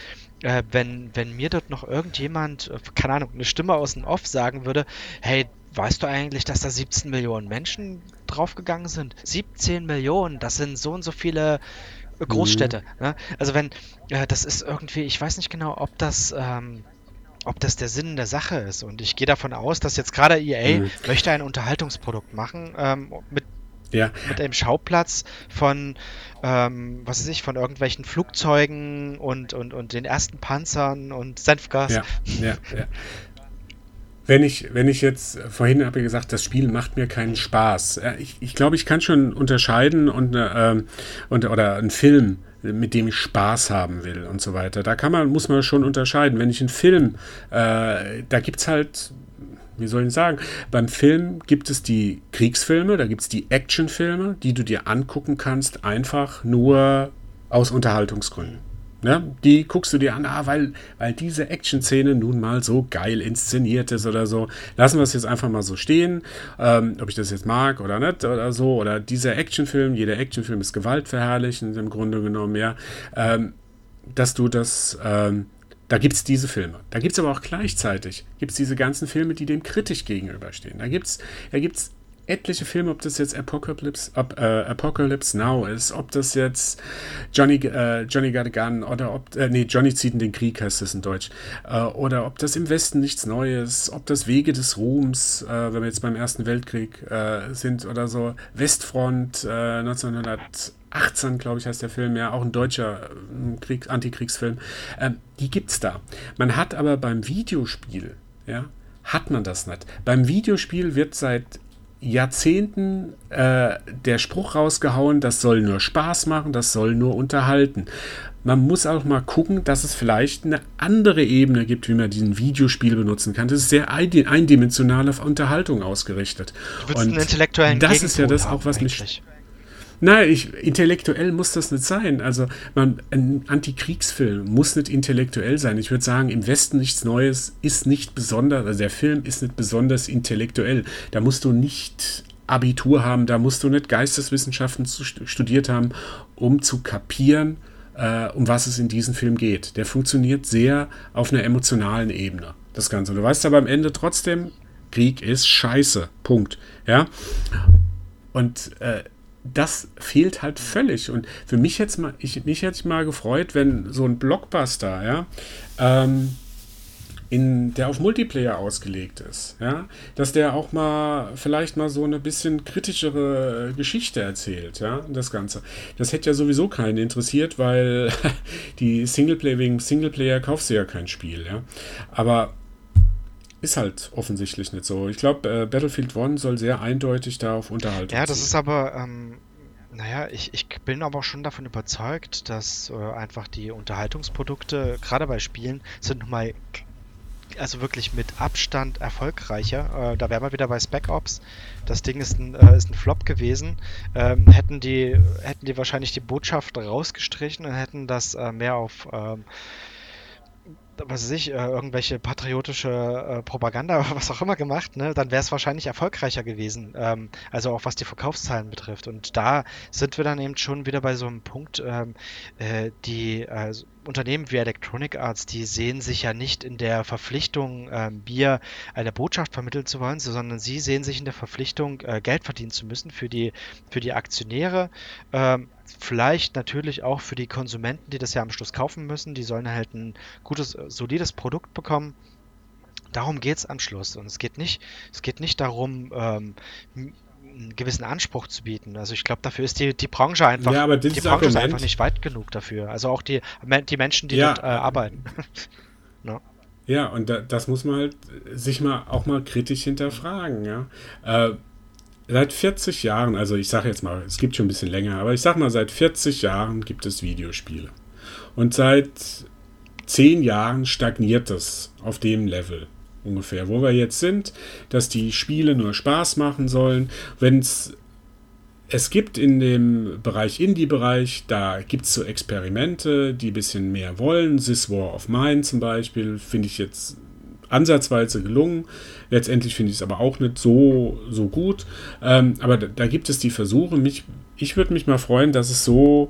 äh, wenn, wenn mir dort noch irgendjemand, äh, keine Ahnung, eine Stimme aus dem Off sagen würde, hey, weißt du eigentlich, dass da 17 Millionen Menschen draufgegangen sind? 17 Millionen, das sind so und so viele äh, Großstädte. Mhm. Ne? Also wenn, äh, das ist irgendwie, ich weiß nicht genau, ob das, ähm, ob das der Sinn der Sache ist. Und ich gehe davon aus, dass jetzt gerade EA mhm. möchte ein Unterhaltungsprodukt machen ähm, mit ja. mit einem Schauplatz von, ähm, was weiß ich, von irgendwelchen Flugzeugen und, und, und den ersten Panzern und Senfgas. Ja, ja, ja. Wenn ich, wenn ich jetzt, vorhin habe ich gesagt, das Spiel macht mir keinen Spaß. Ich, ich glaube, ich kann schon unterscheiden und, äh, und, oder einen Film, mit dem ich Spaß haben will und so weiter. Da kann man, muss man schon unterscheiden. Wenn ich einen Film, äh, da gibt es halt wie soll ich sagen, beim Film gibt es die Kriegsfilme, da gibt es die Actionfilme, die du dir angucken kannst, einfach nur aus Unterhaltungsgründen. Ja, die guckst du dir an, ah, weil, weil diese Action-Szene nun mal so geil inszeniert ist oder so. Lassen wir es jetzt einfach mal so stehen, ähm, ob ich das jetzt mag oder nicht oder so. Oder dieser Actionfilm, jeder Actionfilm ist gewaltverherrlichend im Grunde genommen, ja. Ähm, dass du das ähm, da gibt es diese Filme. Da gibt es aber auch gleichzeitig gibt's diese ganzen Filme, die dem kritisch gegenüberstehen. Da gibt es da gibt's etliche Filme, ob das jetzt Apocalypse, ob, äh, Apocalypse Now ist, ob das jetzt Johnny, äh, Johnny Got a Gun oder ob, äh, nee, Johnny zieht in den Krieg heißt das in Deutsch, äh, oder ob das im Westen nichts Neues, ob das Wege des Ruhms, äh, wenn wir jetzt beim Ersten Weltkrieg äh, sind oder so, Westfront 1918, glaube ich, heißt der Film, ja, auch ein deutscher Krieg, Antikriegsfilm, ähm, die gibt's da. Man hat aber beim Videospiel, ja, hat man das nicht. Beim Videospiel wird seit Jahrzehnten äh, der Spruch rausgehauen, das soll nur Spaß machen, das soll nur unterhalten. Man muss auch mal gucken, dass es vielleicht eine andere Ebene gibt, wie man diesen Videospiel benutzen kann. Das ist sehr eindimensional auf Unterhaltung ausgerichtet. Du willst Und einen intellektuellen das ist ja das auch, was eigentlich. Nein, ich, intellektuell muss das nicht sein. Also man, ein Antikriegsfilm muss nicht intellektuell sein. Ich würde sagen, im Westen nichts Neues ist nicht besonders, also der Film ist nicht besonders intellektuell. Da musst du nicht Abitur haben, da musst du nicht Geisteswissenschaften studiert haben, um zu kapieren, äh, um was es in diesem Film geht. Der funktioniert sehr auf einer emotionalen Ebene. das Ganze. Du weißt aber am Ende trotzdem, Krieg ist scheiße. Punkt. Ja. Und äh, das fehlt halt völlig. Und für mich jetzt mal, ich, mich hätte ich mal gefreut, wenn so ein Blockbuster, ja, ähm, in, der auf Multiplayer ausgelegt ist, ja, dass der auch mal vielleicht mal so eine bisschen kritischere Geschichte erzählt, ja, das Ganze. Das hätte ja sowieso keinen interessiert, weil die Singleplayer wegen Singleplayer kaufst du ja kein Spiel, ja. Aber ist halt offensichtlich nicht so. Ich glaube, äh, Battlefield One soll sehr eindeutig da auf Unterhaltung. Ja, das ziehen. ist aber, ähm, naja, ich, ich bin aber schon davon überzeugt, dass äh, einfach die Unterhaltungsprodukte, gerade bei Spielen, sind nun mal also wirklich mit Abstand erfolgreicher. Äh, da wären wir wieder bei Spec Ops. Das Ding ist ein, äh, ist ein Flop gewesen. Ähm, hätten, die, hätten die wahrscheinlich die Botschaft rausgestrichen und hätten das äh, mehr auf ähm, was weiß ich, äh, irgendwelche patriotische äh, Propaganda oder was auch immer gemacht, ne, dann wäre es wahrscheinlich erfolgreicher gewesen. Ähm, also auch was die Verkaufszahlen betrifft. Und da sind wir dann eben schon wieder bei so einem Punkt, ähm, äh, die äh, Unternehmen wie Electronic Arts, die sehen sich ja nicht in der Verpflichtung, ähm, Bier eine Botschaft vermitteln zu wollen, sondern sie sehen sich in der Verpflichtung, äh, Geld verdienen zu müssen für die, für die Aktionäre. Ähm, vielleicht natürlich auch für die Konsumenten, die das ja am Schluss kaufen müssen. Die sollen halt ein gutes, solides Produkt bekommen. Darum geht es am Schluss. Und es geht nicht, es geht nicht darum, ähm, einen gewissen Anspruch zu bieten. Also ich glaube, dafür ist die, die Branche einfach, ja, die Branche Argument, ist einfach nicht weit genug dafür. Also auch die, die Menschen, die ja, dort äh, arbeiten. no. Ja, und da, das muss man halt sich mal auch mal kritisch hinterfragen, ja. Äh, seit 40 Jahren, also ich sage jetzt mal, es gibt schon ein bisschen länger, aber ich sage mal, seit 40 Jahren gibt es Videospiele. Und seit 10 Jahren stagniert es auf dem Level ungefähr, wo wir jetzt sind, dass die Spiele nur Spaß machen sollen. Wenn es es gibt in dem Bereich Indie-Bereich, da gibt es so Experimente, die ein bisschen mehr wollen. This War of Mine zum Beispiel, finde ich jetzt ansatzweise gelungen. Letztendlich finde ich es aber auch nicht so, so gut. Ähm, aber da, da, gibt es die Versuche. Mich, ich würde mich mal freuen, dass es so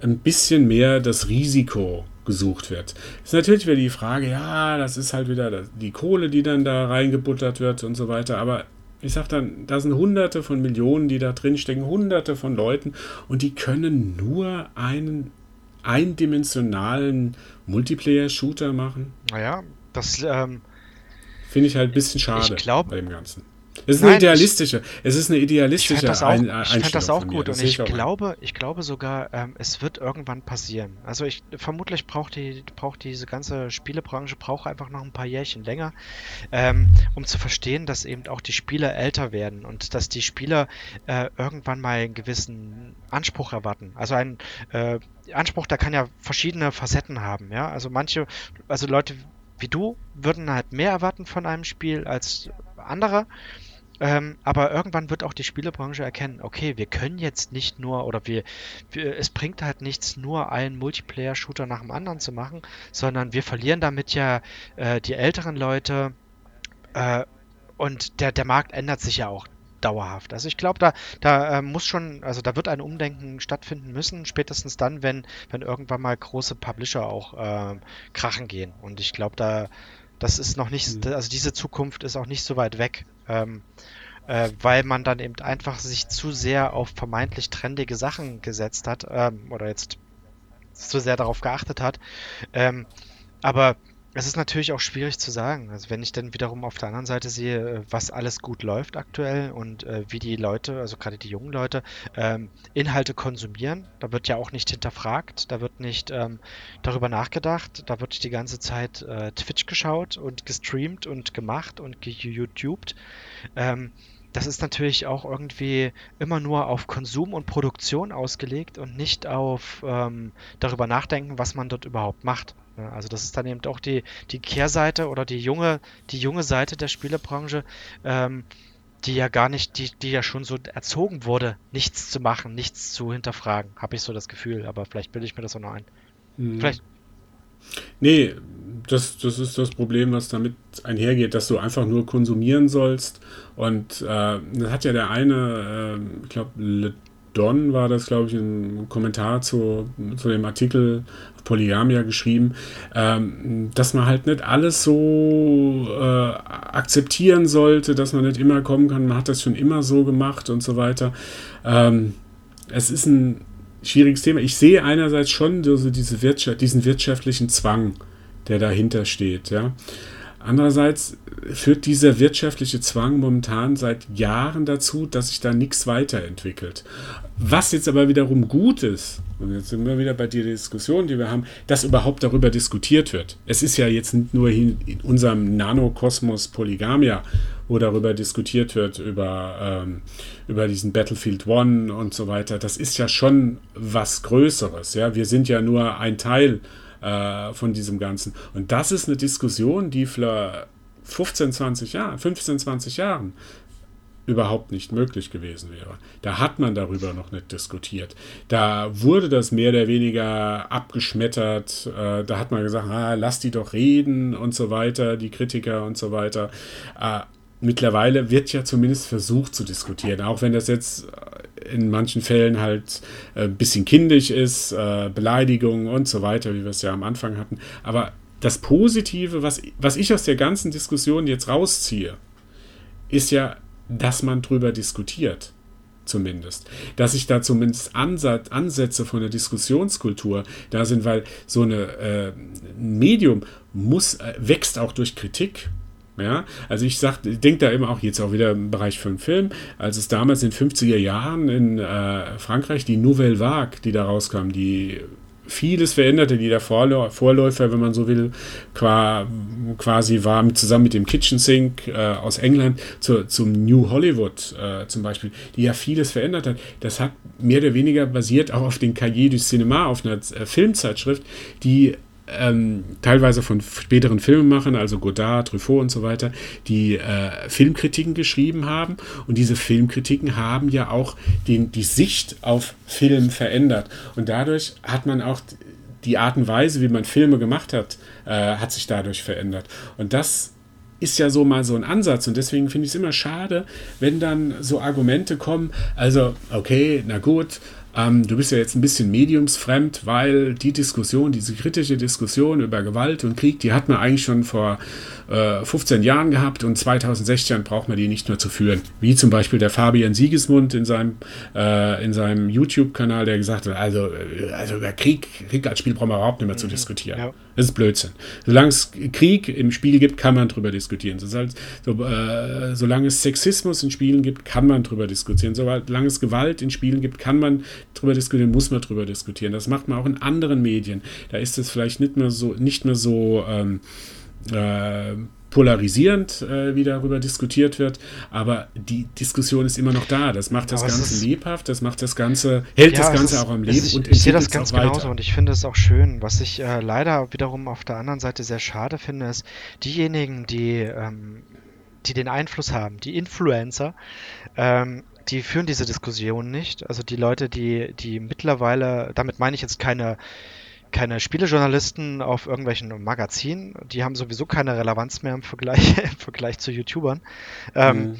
ein bisschen mehr das Risiko gesucht wird. Ist natürlich wieder die Frage, ja, das ist halt wieder die Kohle, die dann da reingebuttert wird und so weiter, aber ich sag dann, da sind hunderte von Millionen, die da drin stecken, hunderte von Leuten und die können nur einen eindimensionalen Multiplayer-Shooter machen. Naja, das ähm, finde ich halt ein bisschen schade ich glaub, bei dem Ganzen. Es ist Nein, eine idealistische, ich, es ist eine idealistische ich das auch, ein, Ich fand das auch gut das und ich glaube, ich glaube sogar, ähm, es wird irgendwann passieren. Also ich vermutlich braucht die, braucht diese ganze Spielebranche braucht einfach noch ein paar Jährchen länger, ähm, um zu verstehen, dass eben auch die Spieler älter werden und dass die Spieler äh, irgendwann mal einen gewissen Anspruch erwarten. Also ein äh, Anspruch, der kann ja verschiedene Facetten haben. Ja, also manche, also Leute wie du würden halt mehr erwarten von einem Spiel als andere. Ähm, aber irgendwann wird auch die Spielebranche erkennen, okay, wir können jetzt nicht nur, oder wir, wir es bringt halt nichts, nur einen Multiplayer-Shooter nach dem anderen zu machen, sondern wir verlieren damit ja äh, die älteren Leute äh, und der, der Markt ändert sich ja auch dauerhaft. Also ich glaube, da, da äh, muss schon, also da wird ein Umdenken stattfinden müssen, spätestens dann, wenn, wenn irgendwann mal große Publisher auch äh, krachen gehen. Und ich glaube, da, das ist noch nicht, mhm. also diese Zukunft ist auch nicht so weit weg. Ähm, äh, weil man dann eben einfach sich zu sehr auf vermeintlich trendige Sachen gesetzt hat ähm, oder jetzt zu sehr darauf geachtet hat. Ähm, aber es ist natürlich auch schwierig zu sagen. Also wenn ich dann wiederum auf der anderen Seite sehe, äh, was alles gut läuft aktuell und äh, wie die Leute, also gerade die jungen Leute, ähm, Inhalte konsumieren, da wird ja auch nicht hinterfragt, da wird nicht ähm, darüber nachgedacht, da wird die ganze Zeit äh, Twitch geschaut und gestreamt und gemacht und geYouTubed. Ähm, das ist natürlich auch irgendwie immer nur auf Konsum und Produktion ausgelegt und nicht auf ähm, darüber nachdenken, was man dort überhaupt macht. Also das ist dann eben auch die, die Kehrseite oder die junge, die junge Seite der Spielebranche, ähm, die ja gar nicht, die, die ja schon so erzogen wurde, nichts zu machen, nichts zu hinterfragen, habe ich so das Gefühl, aber vielleicht bilde ich mir das auch noch ein. Mhm. Vielleicht. Nee, das, das ist das Problem, was damit einhergeht, dass du einfach nur konsumieren sollst. Und äh, das hat ja der eine, äh, ich glaube, Don war das, glaube ich, ein Kommentar zu, zu dem Artikel Polygamia geschrieben, ähm, dass man halt nicht alles so äh, akzeptieren sollte, dass man nicht immer kommen kann, man hat das schon immer so gemacht und so weiter. Ähm, es ist ein schwieriges Thema. Ich sehe einerseits schon diese Wirtschaft, diesen wirtschaftlichen Zwang, der dahinter steht, ja. Andererseits führt dieser wirtschaftliche Zwang momentan seit Jahren dazu, dass sich da nichts weiterentwickelt. Was jetzt aber wiederum gut ist, und jetzt sind wir wieder bei der Diskussion, die wir haben, dass überhaupt darüber diskutiert wird. Es ist ja jetzt nur in unserem Nanokosmos Polygamia, wo darüber diskutiert wird, über, ähm, über diesen Battlefield One und so weiter. Das ist ja schon was Größeres. Ja? Wir sind ja nur ein Teil äh, von diesem Ganzen. Und das ist eine Diskussion, die für 15, 20 Jahren, 15, 20 Jahren überhaupt nicht möglich gewesen wäre. Da hat man darüber noch nicht diskutiert. Da wurde das mehr oder weniger abgeschmettert. Äh, da hat man gesagt, ah, lass die doch reden und so weiter, die Kritiker und so weiter. Äh, mittlerweile wird ja zumindest versucht zu diskutieren, auch wenn das jetzt in manchen Fällen halt ein äh, bisschen kindisch ist, äh, Beleidigungen und so weiter, wie wir es ja am Anfang hatten. Aber das Positive, was, was ich aus der ganzen Diskussion jetzt rausziehe, ist ja, dass man drüber diskutiert. Zumindest. Dass sich da zumindest Ansatz, Ansätze von der Diskussionskultur da sind, weil so eine, äh, ein Medium muss, äh, wächst auch durch Kritik. Ja, also ich sag, denke da immer auch jetzt auch wieder im Bereich von Film, als es damals in den 50er Jahren in äh, Frankreich die Nouvelle Vague, die da rauskam, die vieles veränderte, die der Vorläufer, wenn man so will, quasi war, zusammen mit dem Kitchen Sink äh, aus England zu, zum New Hollywood äh, zum Beispiel, die ja vieles verändert hat. Das hat mehr oder weniger basiert auch auf den Cahiers du Cinéma, auf einer äh, Filmzeitschrift, die ähm, teilweise von späteren Filmemachern, also Godard, Truffaut und so weiter, die äh, Filmkritiken geschrieben haben. Und diese Filmkritiken haben ja auch den, die Sicht auf Film verändert. Und dadurch hat man auch die Art und Weise, wie man Filme gemacht hat, äh, hat sich dadurch verändert. Und das ist ja so mal so ein Ansatz und deswegen finde ich es immer schade, wenn dann so Argumente kommen, also okay, na gut, ähm, du bist ja jetzt ein bisschen mediumsfremd, weil die Diskussion, diese kritische Diskussion über Gewalt und Krieg, die hat man eigentlich schon vor äh, 15 Jahren gehabt und 2016 braucht man die nicht mehr zu führen. Wie zum Beispiel der Fabian Siegesmund in seinem, äh, seinem YouTube-Kanal, der gesagt hat, also, äh, also über Krieg, Krieg als Spiel brauchen wir überhaupt nicht mehr zu mhm. diskutieren. Ja. Das ist Blödsinn. Solange es Krieg im Spiel gibt, kann man drüber diskutieren. So, äh, solange es Sexismus in Spielen gibt, kann man drüber diskutieren. Solange es Gewalt in Spielen gibt, kann man drüber diskutieren, muss man drüber diskutieren. Das macht man auch in anderen Medien. Da ist es vielleicht nicht mehr so, nicht mehr so ähm, äh, polarisierend, äh, wie darüber diskutiert wird, aber die Diskussion ist immer noch da. Das macht das aber Ganze lebhaft, das macht das Ganze, hält ja, das Ganze ist, auch am Leben ich, und ich sehe das ganz genauso und ich finde es auch schön. Was ich äh, leider wiederum auf der anderen Seite sehr schade finde, ist, diejenigen, die, ähm, die den Einfluss haben, die Influencer, ähm, die führen diese Diskussion nicht. Also die Leute, die, die mittlerweile, damit meine ich jetzt keine keine Spielejournalisten auf irgendwelchen Magazinen, die haben sowieso keine Relevanz mehr im Vergleich, im Vergleich zu YouTubern. Ähm, mhm.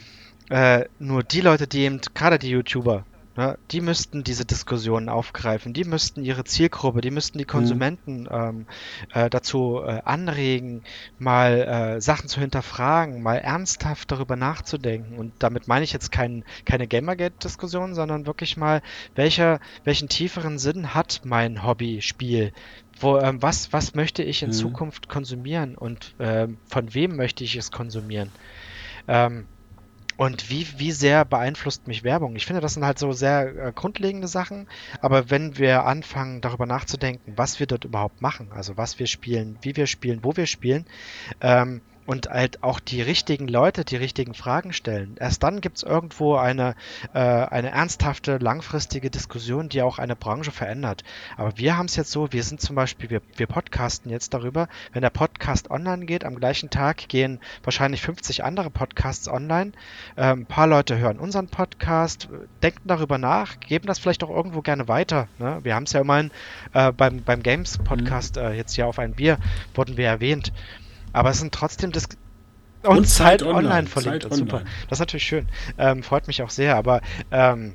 äh, nur die Leute, die eben, gerade die YouTuber, Ne, die müssten diese Diskussionen aufgreifen, die müssten ihre Zielgruppe, die müssten die mhm. Konsumenten ähm, äh, dazu äh, anregen, mal äh, Sachen zu hinterfragen, mal ernsthaft darüber nachzudenken. Und damit meine ich jetzt kein, keine Gamergate-Diskussion, sondern wirklich mal, welcher, welchen tieferen Sinn hat mein Hobby-Spiel? Wo, ähm, was, was möchte ich in mhm. Zukunft konsumieren und ähm, von wem möchte ich es konsumieren? Ähm, und wie, wie sehr beeinflusst mich Werbung? Ich finde, das sind halt so sehr äh, grundlegende Sachen. Aber wenn wir anfangen, darüber nachzudenken, was wir dort überhaupt machen, also was wir spielen, wie wir spielen, wo wir spielen, ähm, und halt auch die richtigen Leute die richtigen Fragen stellen. Erst dann gibt es irgendwo eine, äh, eine ernsthafte, langfristige Diskussion, die auch eine Branche verändert. Aber wir haben es jetzt so, wir sind zum Beispiel, wir, wir podcasten jetzt darüber, wenn der Podcast online geht, am gleichen Tag gehen wahrscheinlich 50 andere Podcasts online. Ähm, ein paar Leute hören unseren Podcast, denken darüber nach, geben das vielleicht auch irgendwo gerne weiter. Ne? Wir haben es ja immerhin äh, beim, beim Games-Podcast mhm. äh, jetzt hier auf ein Bier, wurden wir erwähnt. Aber es sind trotzdem das. Und, und Zeit, Zeit online, online verlinkt. Zeit super. Online. Das ist natürlich schön. Ähm, freut mich auch sehr. Aber ähm,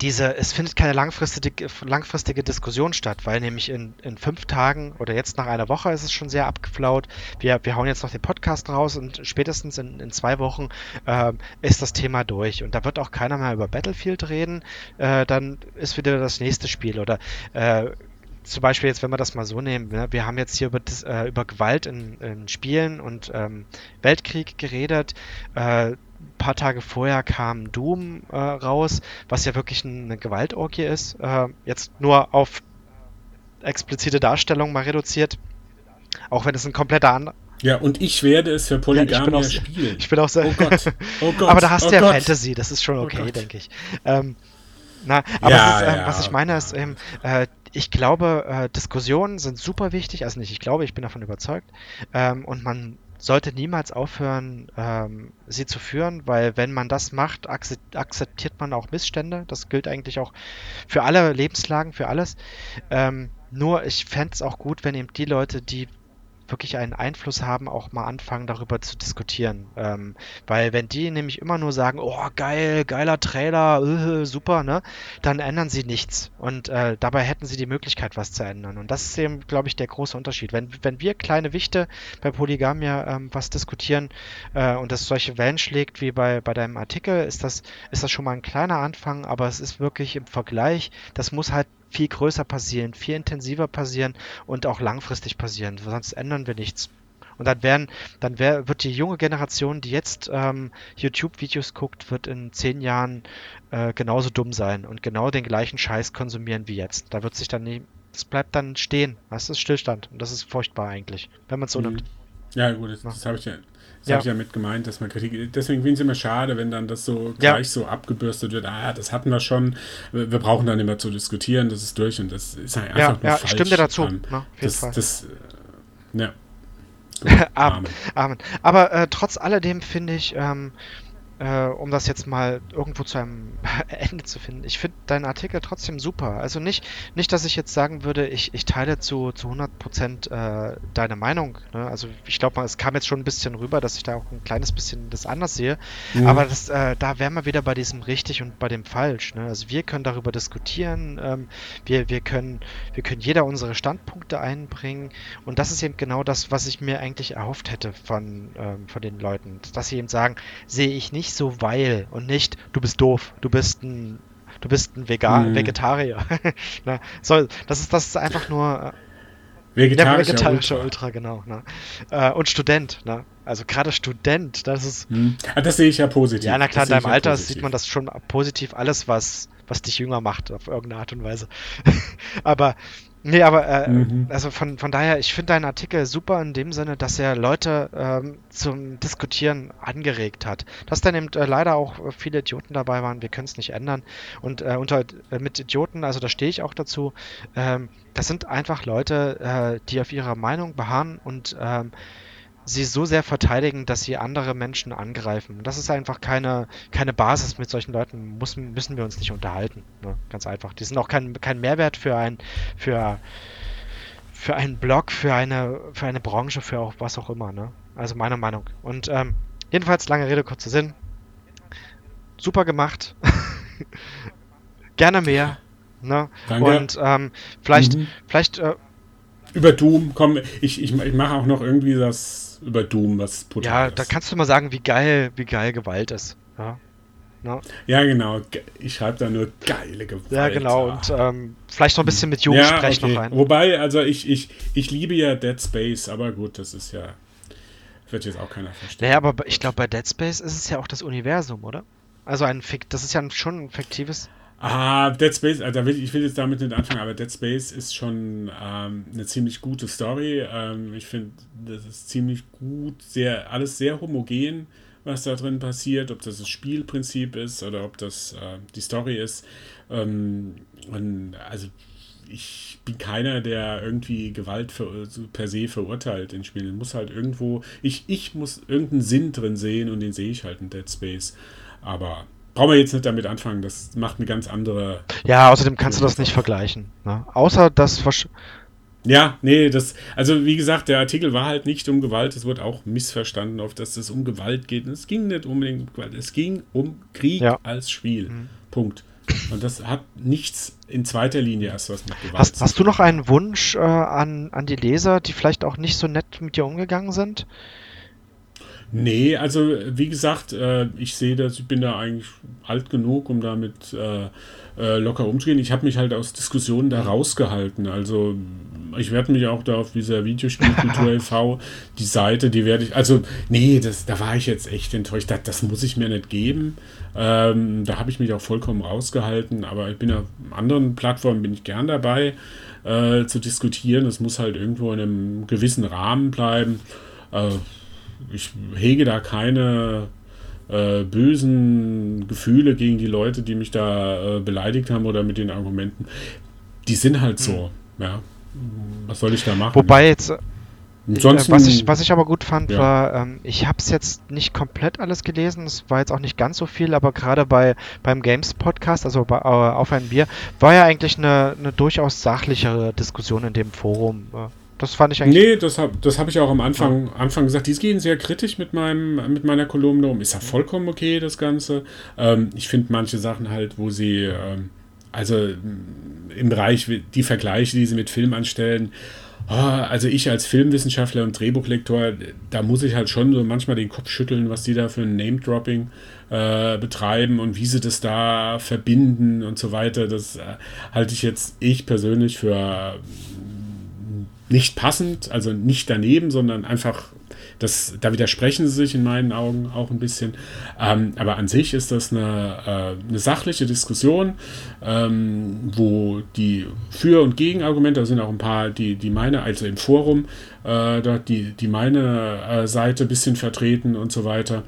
diese, es findet keine langfristige, langfristige Diskussion statt, weil nämlich in, in fünf Tagen oder jetzt nach einer Woche ist es schon sehr abgeflaut. Wir, wir hauen jetzt noch den Podcast raus und spätestens in, in zwei Wochen äh, ist das Thema durch. Und da wird auch keiner mehr über Battlefield reden. Äh, dann ist wieder das nächste Spiel. Oder äh, zum Beispiel jetzt, wenn wir das mal so nehmen, ne, wir haben jetzt hier über, äh, über Gewalt in, in, Spielen und ähm, Weltkrieg geredet. Äh, paar Tage vorher kam Doom äh, raus, was ja wirklich eine Gewaltorgie ist. Äh, jetzt nur auf explizite Darstellung mal reduziert. Auch wenn es ein kompletter anderer. Ja, und ich werde es für Polygamia ja, spielen. Ich bin auch sehr. Oh Gott. Oh Gott. aber da hast oh du ja Gott. Fantasy, das ist schon Oh okay, Gott. denke ich. Ähm, na, aber Ja, ist, ähm, ja, was ich meine ist, ähm, äh, ich glaube, äh, Diskussionen sind super wichtig. Also nicht, ich glaube, ich bin davon überzeugt. Ähm, und man sollte niemals aufhören, ähm, sie zu führen, weil wenn man das macht, akzept- akzeptiert man auch Missstände. Das gilt eigentlich auch für alle Lebenslagen, für alles. Ähm, nur ich fände es auch gut, wenn eben die Leute, die wirklich einen Einfluss haben, auch mal anfangen, darüber zu diskutieren. Ähm, weil wenn die nämlich immer nur sagen, oh geil, geiler Trailer, äh, super, ne, dann ändern sie nichts. Und äh, dabei hätten sie die Möglichkeit, was zu ändern. Und das ist eben, glaube ich, der große Unterschied. Wenn, wenn wir kleine Wichte bei Polygamia ähm, was diskutieren äh, und das solche Wellen schlägt wie bei, bei deinem Artikel, ist das, ist das schon mal ein kleiner Anfang, aber es ist wirklich im Vergleich, das muss halt viel größer passieren, viel intensiver passieren und auch langfristig passieren. Sonst ändern wir nichts. Und dann werden, dann wär, wird die junge Generation, die jetzt ähm, YouTube-Videos guckt, wird in zehn Jahren äh, genauso dumm sein und genau den gleichen Scheiß konsumieren wie jetzt. Da wird sich dann nie, das bleibt dann stehen. Das ist Stillstand. Und das ist furchtbar eigentlich, wenn man es so Mhm. nimmt. Ja, gut, das, das habe ich ja. Das Ja. habe ich ja mit gemeint, dass man Kritik. Deswegen finde ich es immer schade, wenn dann das so Ja. gleich so abgebürstet wird. Ah, das hatten wir schon. Wir brauchen dann immer zu diskutieren, das ist durch und das ist halt einfach Ja, nur ja, falsch. stimmt dir dazu. Ähm, jeden das, das, äh, ja. Gut, Amen. Amen. Amen. Aber äh, trotz alledem finde ich, ähm, äh, um das jetzt mal irgendwo zu einem Ende zu finden, ich finde deinen Artikel trotzdem super. Also nicht, nicht, dass ich jetzt sagen würde, ich, ich teile zu, zu 100% äh, deine Meinung. Ne? Also ich glaube mal, es kam jetzt schon ein bisschen rüber, dass ich da auch ein kleines bisschen das anders sehe. Mhm. Aber das, äh, da wären wir wieder bei diesem richtig und bei dem falsch. Ne? Also wir können darüber diskutieren, ähm, wir, wir, können, wir können jeder unsere Standpunkte einbringen und das ist eben genau das, was ich mir eigentlich erhofft hätte von, ähm, von den Leuten. Dass sie eben sagen, sehe ich nicht so, weil und nicht, du bist doof, du bist ein Du bist ein Vegan, Mhm. Vegetarier. Na, so, das ist das ist einfach nur äh, Vegetarischer, ja, vegetarischer Ultra. Ultra, genau. Ne? Äh, und Student, ne? Also gerade Student, das ist Hm. Ah, das sehe ich ja positiv. ja, na klar, in Das deinem ja Alter positiv. sieht man das schon positiv, alles, was, was dich jünger macht, auf irgendeine Art und Weise. aber, nee, aber, äh, Mhm. also von, von daher, ich finde deinen Artikel super in dem Sinne, dass er Leute ähm, zum Diskutieren angeregt hat. Dass dann eben äh, leider auch viele Idioten dabei waren, wir können es nicht ändern. Und äh, unter, äh, mit Idioten, also da stehe ich auch dazu, ähm, das sind einfach Leute, äh, die auf ihrer Meinung beharren und ähm, sie so sehr verteidigen, dass sie andere Menschen angreifen. Das ist einfach keine, keine Basis. Mit solchen Leuten müssen, müssen wir uns nicht unterhalten. Ne? Ganz einfach. Die sind auch kein, kein Mehrwert für ein, für, für einen Blog, für eine, für eine Branche, für auch was auch immer. Ne? Also meine Meinung. Und ähm, jedenfalls, lange Rede, kurzer Sinn. Super gemacht. Gerne mehr. Ne? Danke. Und ähm, vielleicht, Mhm. vielleicht äh, Über Doom, komm, ich, ich, ich mache auch noch irgendwie das über Doom, was ja, brutal da ist. kannst du mal sagen, wie geil, wie geil Gewalt ist. Ja. Ne? Ja, genau. Ge- Ich schreibe da nur geile Gewalt. Ja, genau. Und ähm, vielleicht noch ein bisschen mit Jugendsprech noch rein. Wobei, also ich, ich, ich liebe ja Dead Space, aber gut, das ist ja. Wird jetzt auch keiner verstehen. Naja, aber ich glaube, bei Dead Space ist es ja auch das Universum, oder? Also ein Fik das ist ja schon ein fiktives. Ah, Dead Space, also ich will jetzt damit nicht anfangen, aber Dead Space ist schon ähm, eine ziemlich gute Story. Ähm, ich finde, das ist ziemlich gut, sehr, alles sehr homogen, was da drin passiert, ob das das Spielprinzip ist oder ob das äh, die Story ist. Ähm, und also ich bin keiner, der irgendwie Gewalt für, so per se verurteilt in Spielen. Muss halt irgendwo, ich, ich muss irgendeinen Sinn drin sehen und den sehe ich halt in Dead Space. Aber brauchen wir jetzt nicht damit anfangen, das macht eine ganz andere. Ja, außerdem kannst du das nicht vergleichen. Ne? Außer das. Ja, nee, das, also wie gesagt, der Artikel war halt nicht um Gewalt, es wurde auch missverstanden, auf dass es um Gewalt geht. Und es ging nicht unbedingt um Gewalt, es ging um Krieg Ja. als Spiel. Mhm. Punkt. Und das hat nichts in zweiter Linie erst was mit Gewalt hast, hast du noch einen Wunsch äh, an, an die Leser, die vielleicht auch nicht so nett mit dir umgegangen sind? Nee, also wie gesagt, äh, ich sehe das, ich bin da eigentlich alt genug, um damit äh, äh, locker umzugehen. Ich habe mich halt aus Diskussionen da rausgehalten. Also ich werde mich auch da auf dieser Videospielkultur e.V., die Seite, die werde ich, also nee, das, da war ich jetzt echt enttäuscht. Das, das muss ich mir nicht geben. Ähm, da habe ich mich auch vollkommen rausgehalten, aber ich bin auf anderen Plattformen, bin ich gern dabei äh, zu diskutieren. Es muss halt irgendwo in einem gewissen Rahmen bleiben. Äh, ich hege da keine äh, bösen Gefühle gegen die Leute, die mich da äh, beleidigt haben oder mit den Argumenten. Die sind halt so. Hm. Ja. Was soll ich da machen? Wobei jetzt. Äh, Ansonsten, was, ich, was ich aber gut fand, ja. war, ähm, ich habe es jetzt nicht komplett alles gelesen, es war jetzt auch nicht ganz so viel, aber gerade bei beim Games Podcast, also bei, äh, auf ein Bier, war ja eigentlich eine, eine durchaus sachlichere Diskussion in dem Forum. Äh. Das fand ich eigentlich. Nee, das habe das hab ich auch am Anfang, ja. Anfang gesagt. Die gehen sehr kritisch mit, meinem, mit meiner Kolumne um. Ist ja vollkommen okay, das Ganze. Ähm, ich finde manche Sachen halt, wo sie, ähm, also im Bereich, die Vergleiche, die sie mit Film anstellen, oh, also ich als Filmwissenschaftler und Drehbuchlektor, da muss ich halt schon so manchmal den Kopf schütteln, was die da für ein Name-Dropping äh, betreiben und wie sie das da verbinden und so weiter. Das äh, halte ich jetzt ich persönlich für nicht passend, also nicht daneben, sondern einfach, das, da widersprechen sie sich in meinen Augen auch ein bisschen. Ähm, aber an sich ist das eine, äh, eine sachliche Diskussion, ähm, wo die Für- und Gegenargumente, da sind auch ein paar, die, die meine, also im Forum, äh, dort die, die meine äh, Seite ein bisschen vertreten und so weiter.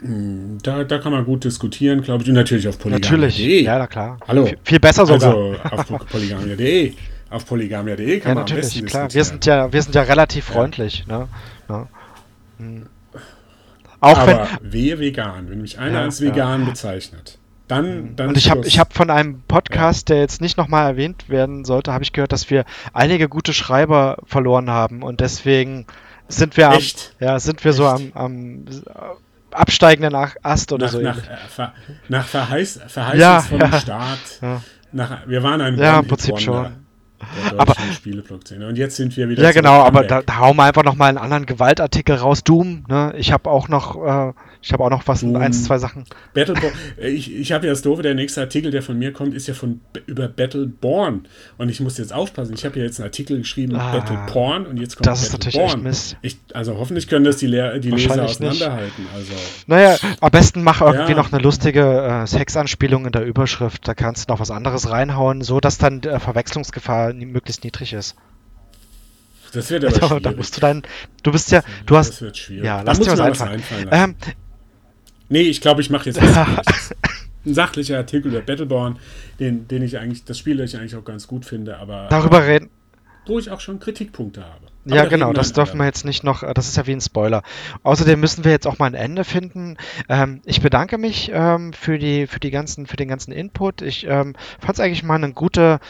Hm, da, da kann man gut diskutieren, glaube ich. Und natürlich auf polygamia.de. Natürlich, ja, na klar. Hallo. V viel besser sogar. Also auf polygamia.de auf polygamia.de kann ja, man natürlich, klar. Wir sind ja, wir sind ja relativ freundlich. Ne? Ja. Hm. Auch Aber wenn, wehe vegan, wenn mich einer als vegan bezeichnet. Dann, hm. dann und ich habe ich hab von einem Podcast, der jetzt nicht nochmal erwähnt werden sollte, habe ich gehört, dass wir einige gute Schreiber verloren haben und deswegen sind wir am, ja, sind wir Echt? so am, am absteigenden Ast oder nach, so. Nach, äh, ver, nach Verheiß, Verheißungsvollem ja, ja. Start. Ja. Nach, wir waren ein Ja, im Prinzip schon der aber, Spieleblog-Szene. Und jetzt sind wir wieder. Ja, genau, aber da, da, hauen wir einfach nochmal einen anderen Gewaltartikel raus. Doom, ne? Ich habe auch noch, äh, ich habe auch noch was, Doom, eins, zwei Sachen. Battleborn. Äh, ich ich habe ja das Doofe, der nächste Artikel, der von mir kommt, ist ja von über Battleborn. Und ich muss jetzt aufpassen. Ich habe ja jetzt einen Artikel geschrieben, ah, Battleporn, und jetzt kommt Das ist natürlich echt Mist. Ich, also hoffentlich können das die, Le die Leser auseinanderhalten. Also. Naja, am besten mach irgendwie ja. noch eine lustige äh, Sexanspielung in der Überschrift. Da kannst du noch was anderes reinhauen, so dass dann äh, Verwechslungsgefahr möglichst niedrig ist. Das wird aber schwierig. Da musst du dein, du bist ja, du hast, das wird schwierig. Ja, lass dir was einfallen. einfallen ähm, nee, ich glaube, ich mache jetzt ein sachlicher Artikel über Battleborn, den, den ich eigentlich, das Spiel, das ich eigentlich auch ganz gut finde, aber darüber reden, wo ich auch schon Kritikpunkte habe. Ja, genau, das dürfen wir jetzt nicht noch, äh, das ist ja wie ein Spoiler. Außerdem müssen wir jetzt auch mal ein Ende finden. Ähm, ich bedanke mich ähm, für, die, für, die ganzen, für den ganzen Input. Ich ähm, fand es eigentlich mal eine gute,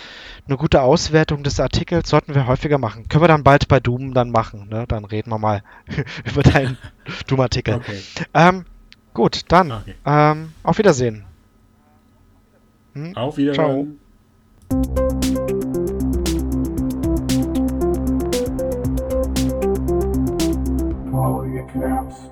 eine gute Auswertung des Artikels. Sollten wir häufiger machen. Können wir dann bald bei Doom dann machen. Ne? Dann reden wir mal über deinen Doom-Artikel. Okay. Ähm, gut, dann okay. Ähm, auf Wiedersehen. Hm? Auf Wiedersehen. Ciao. Cast.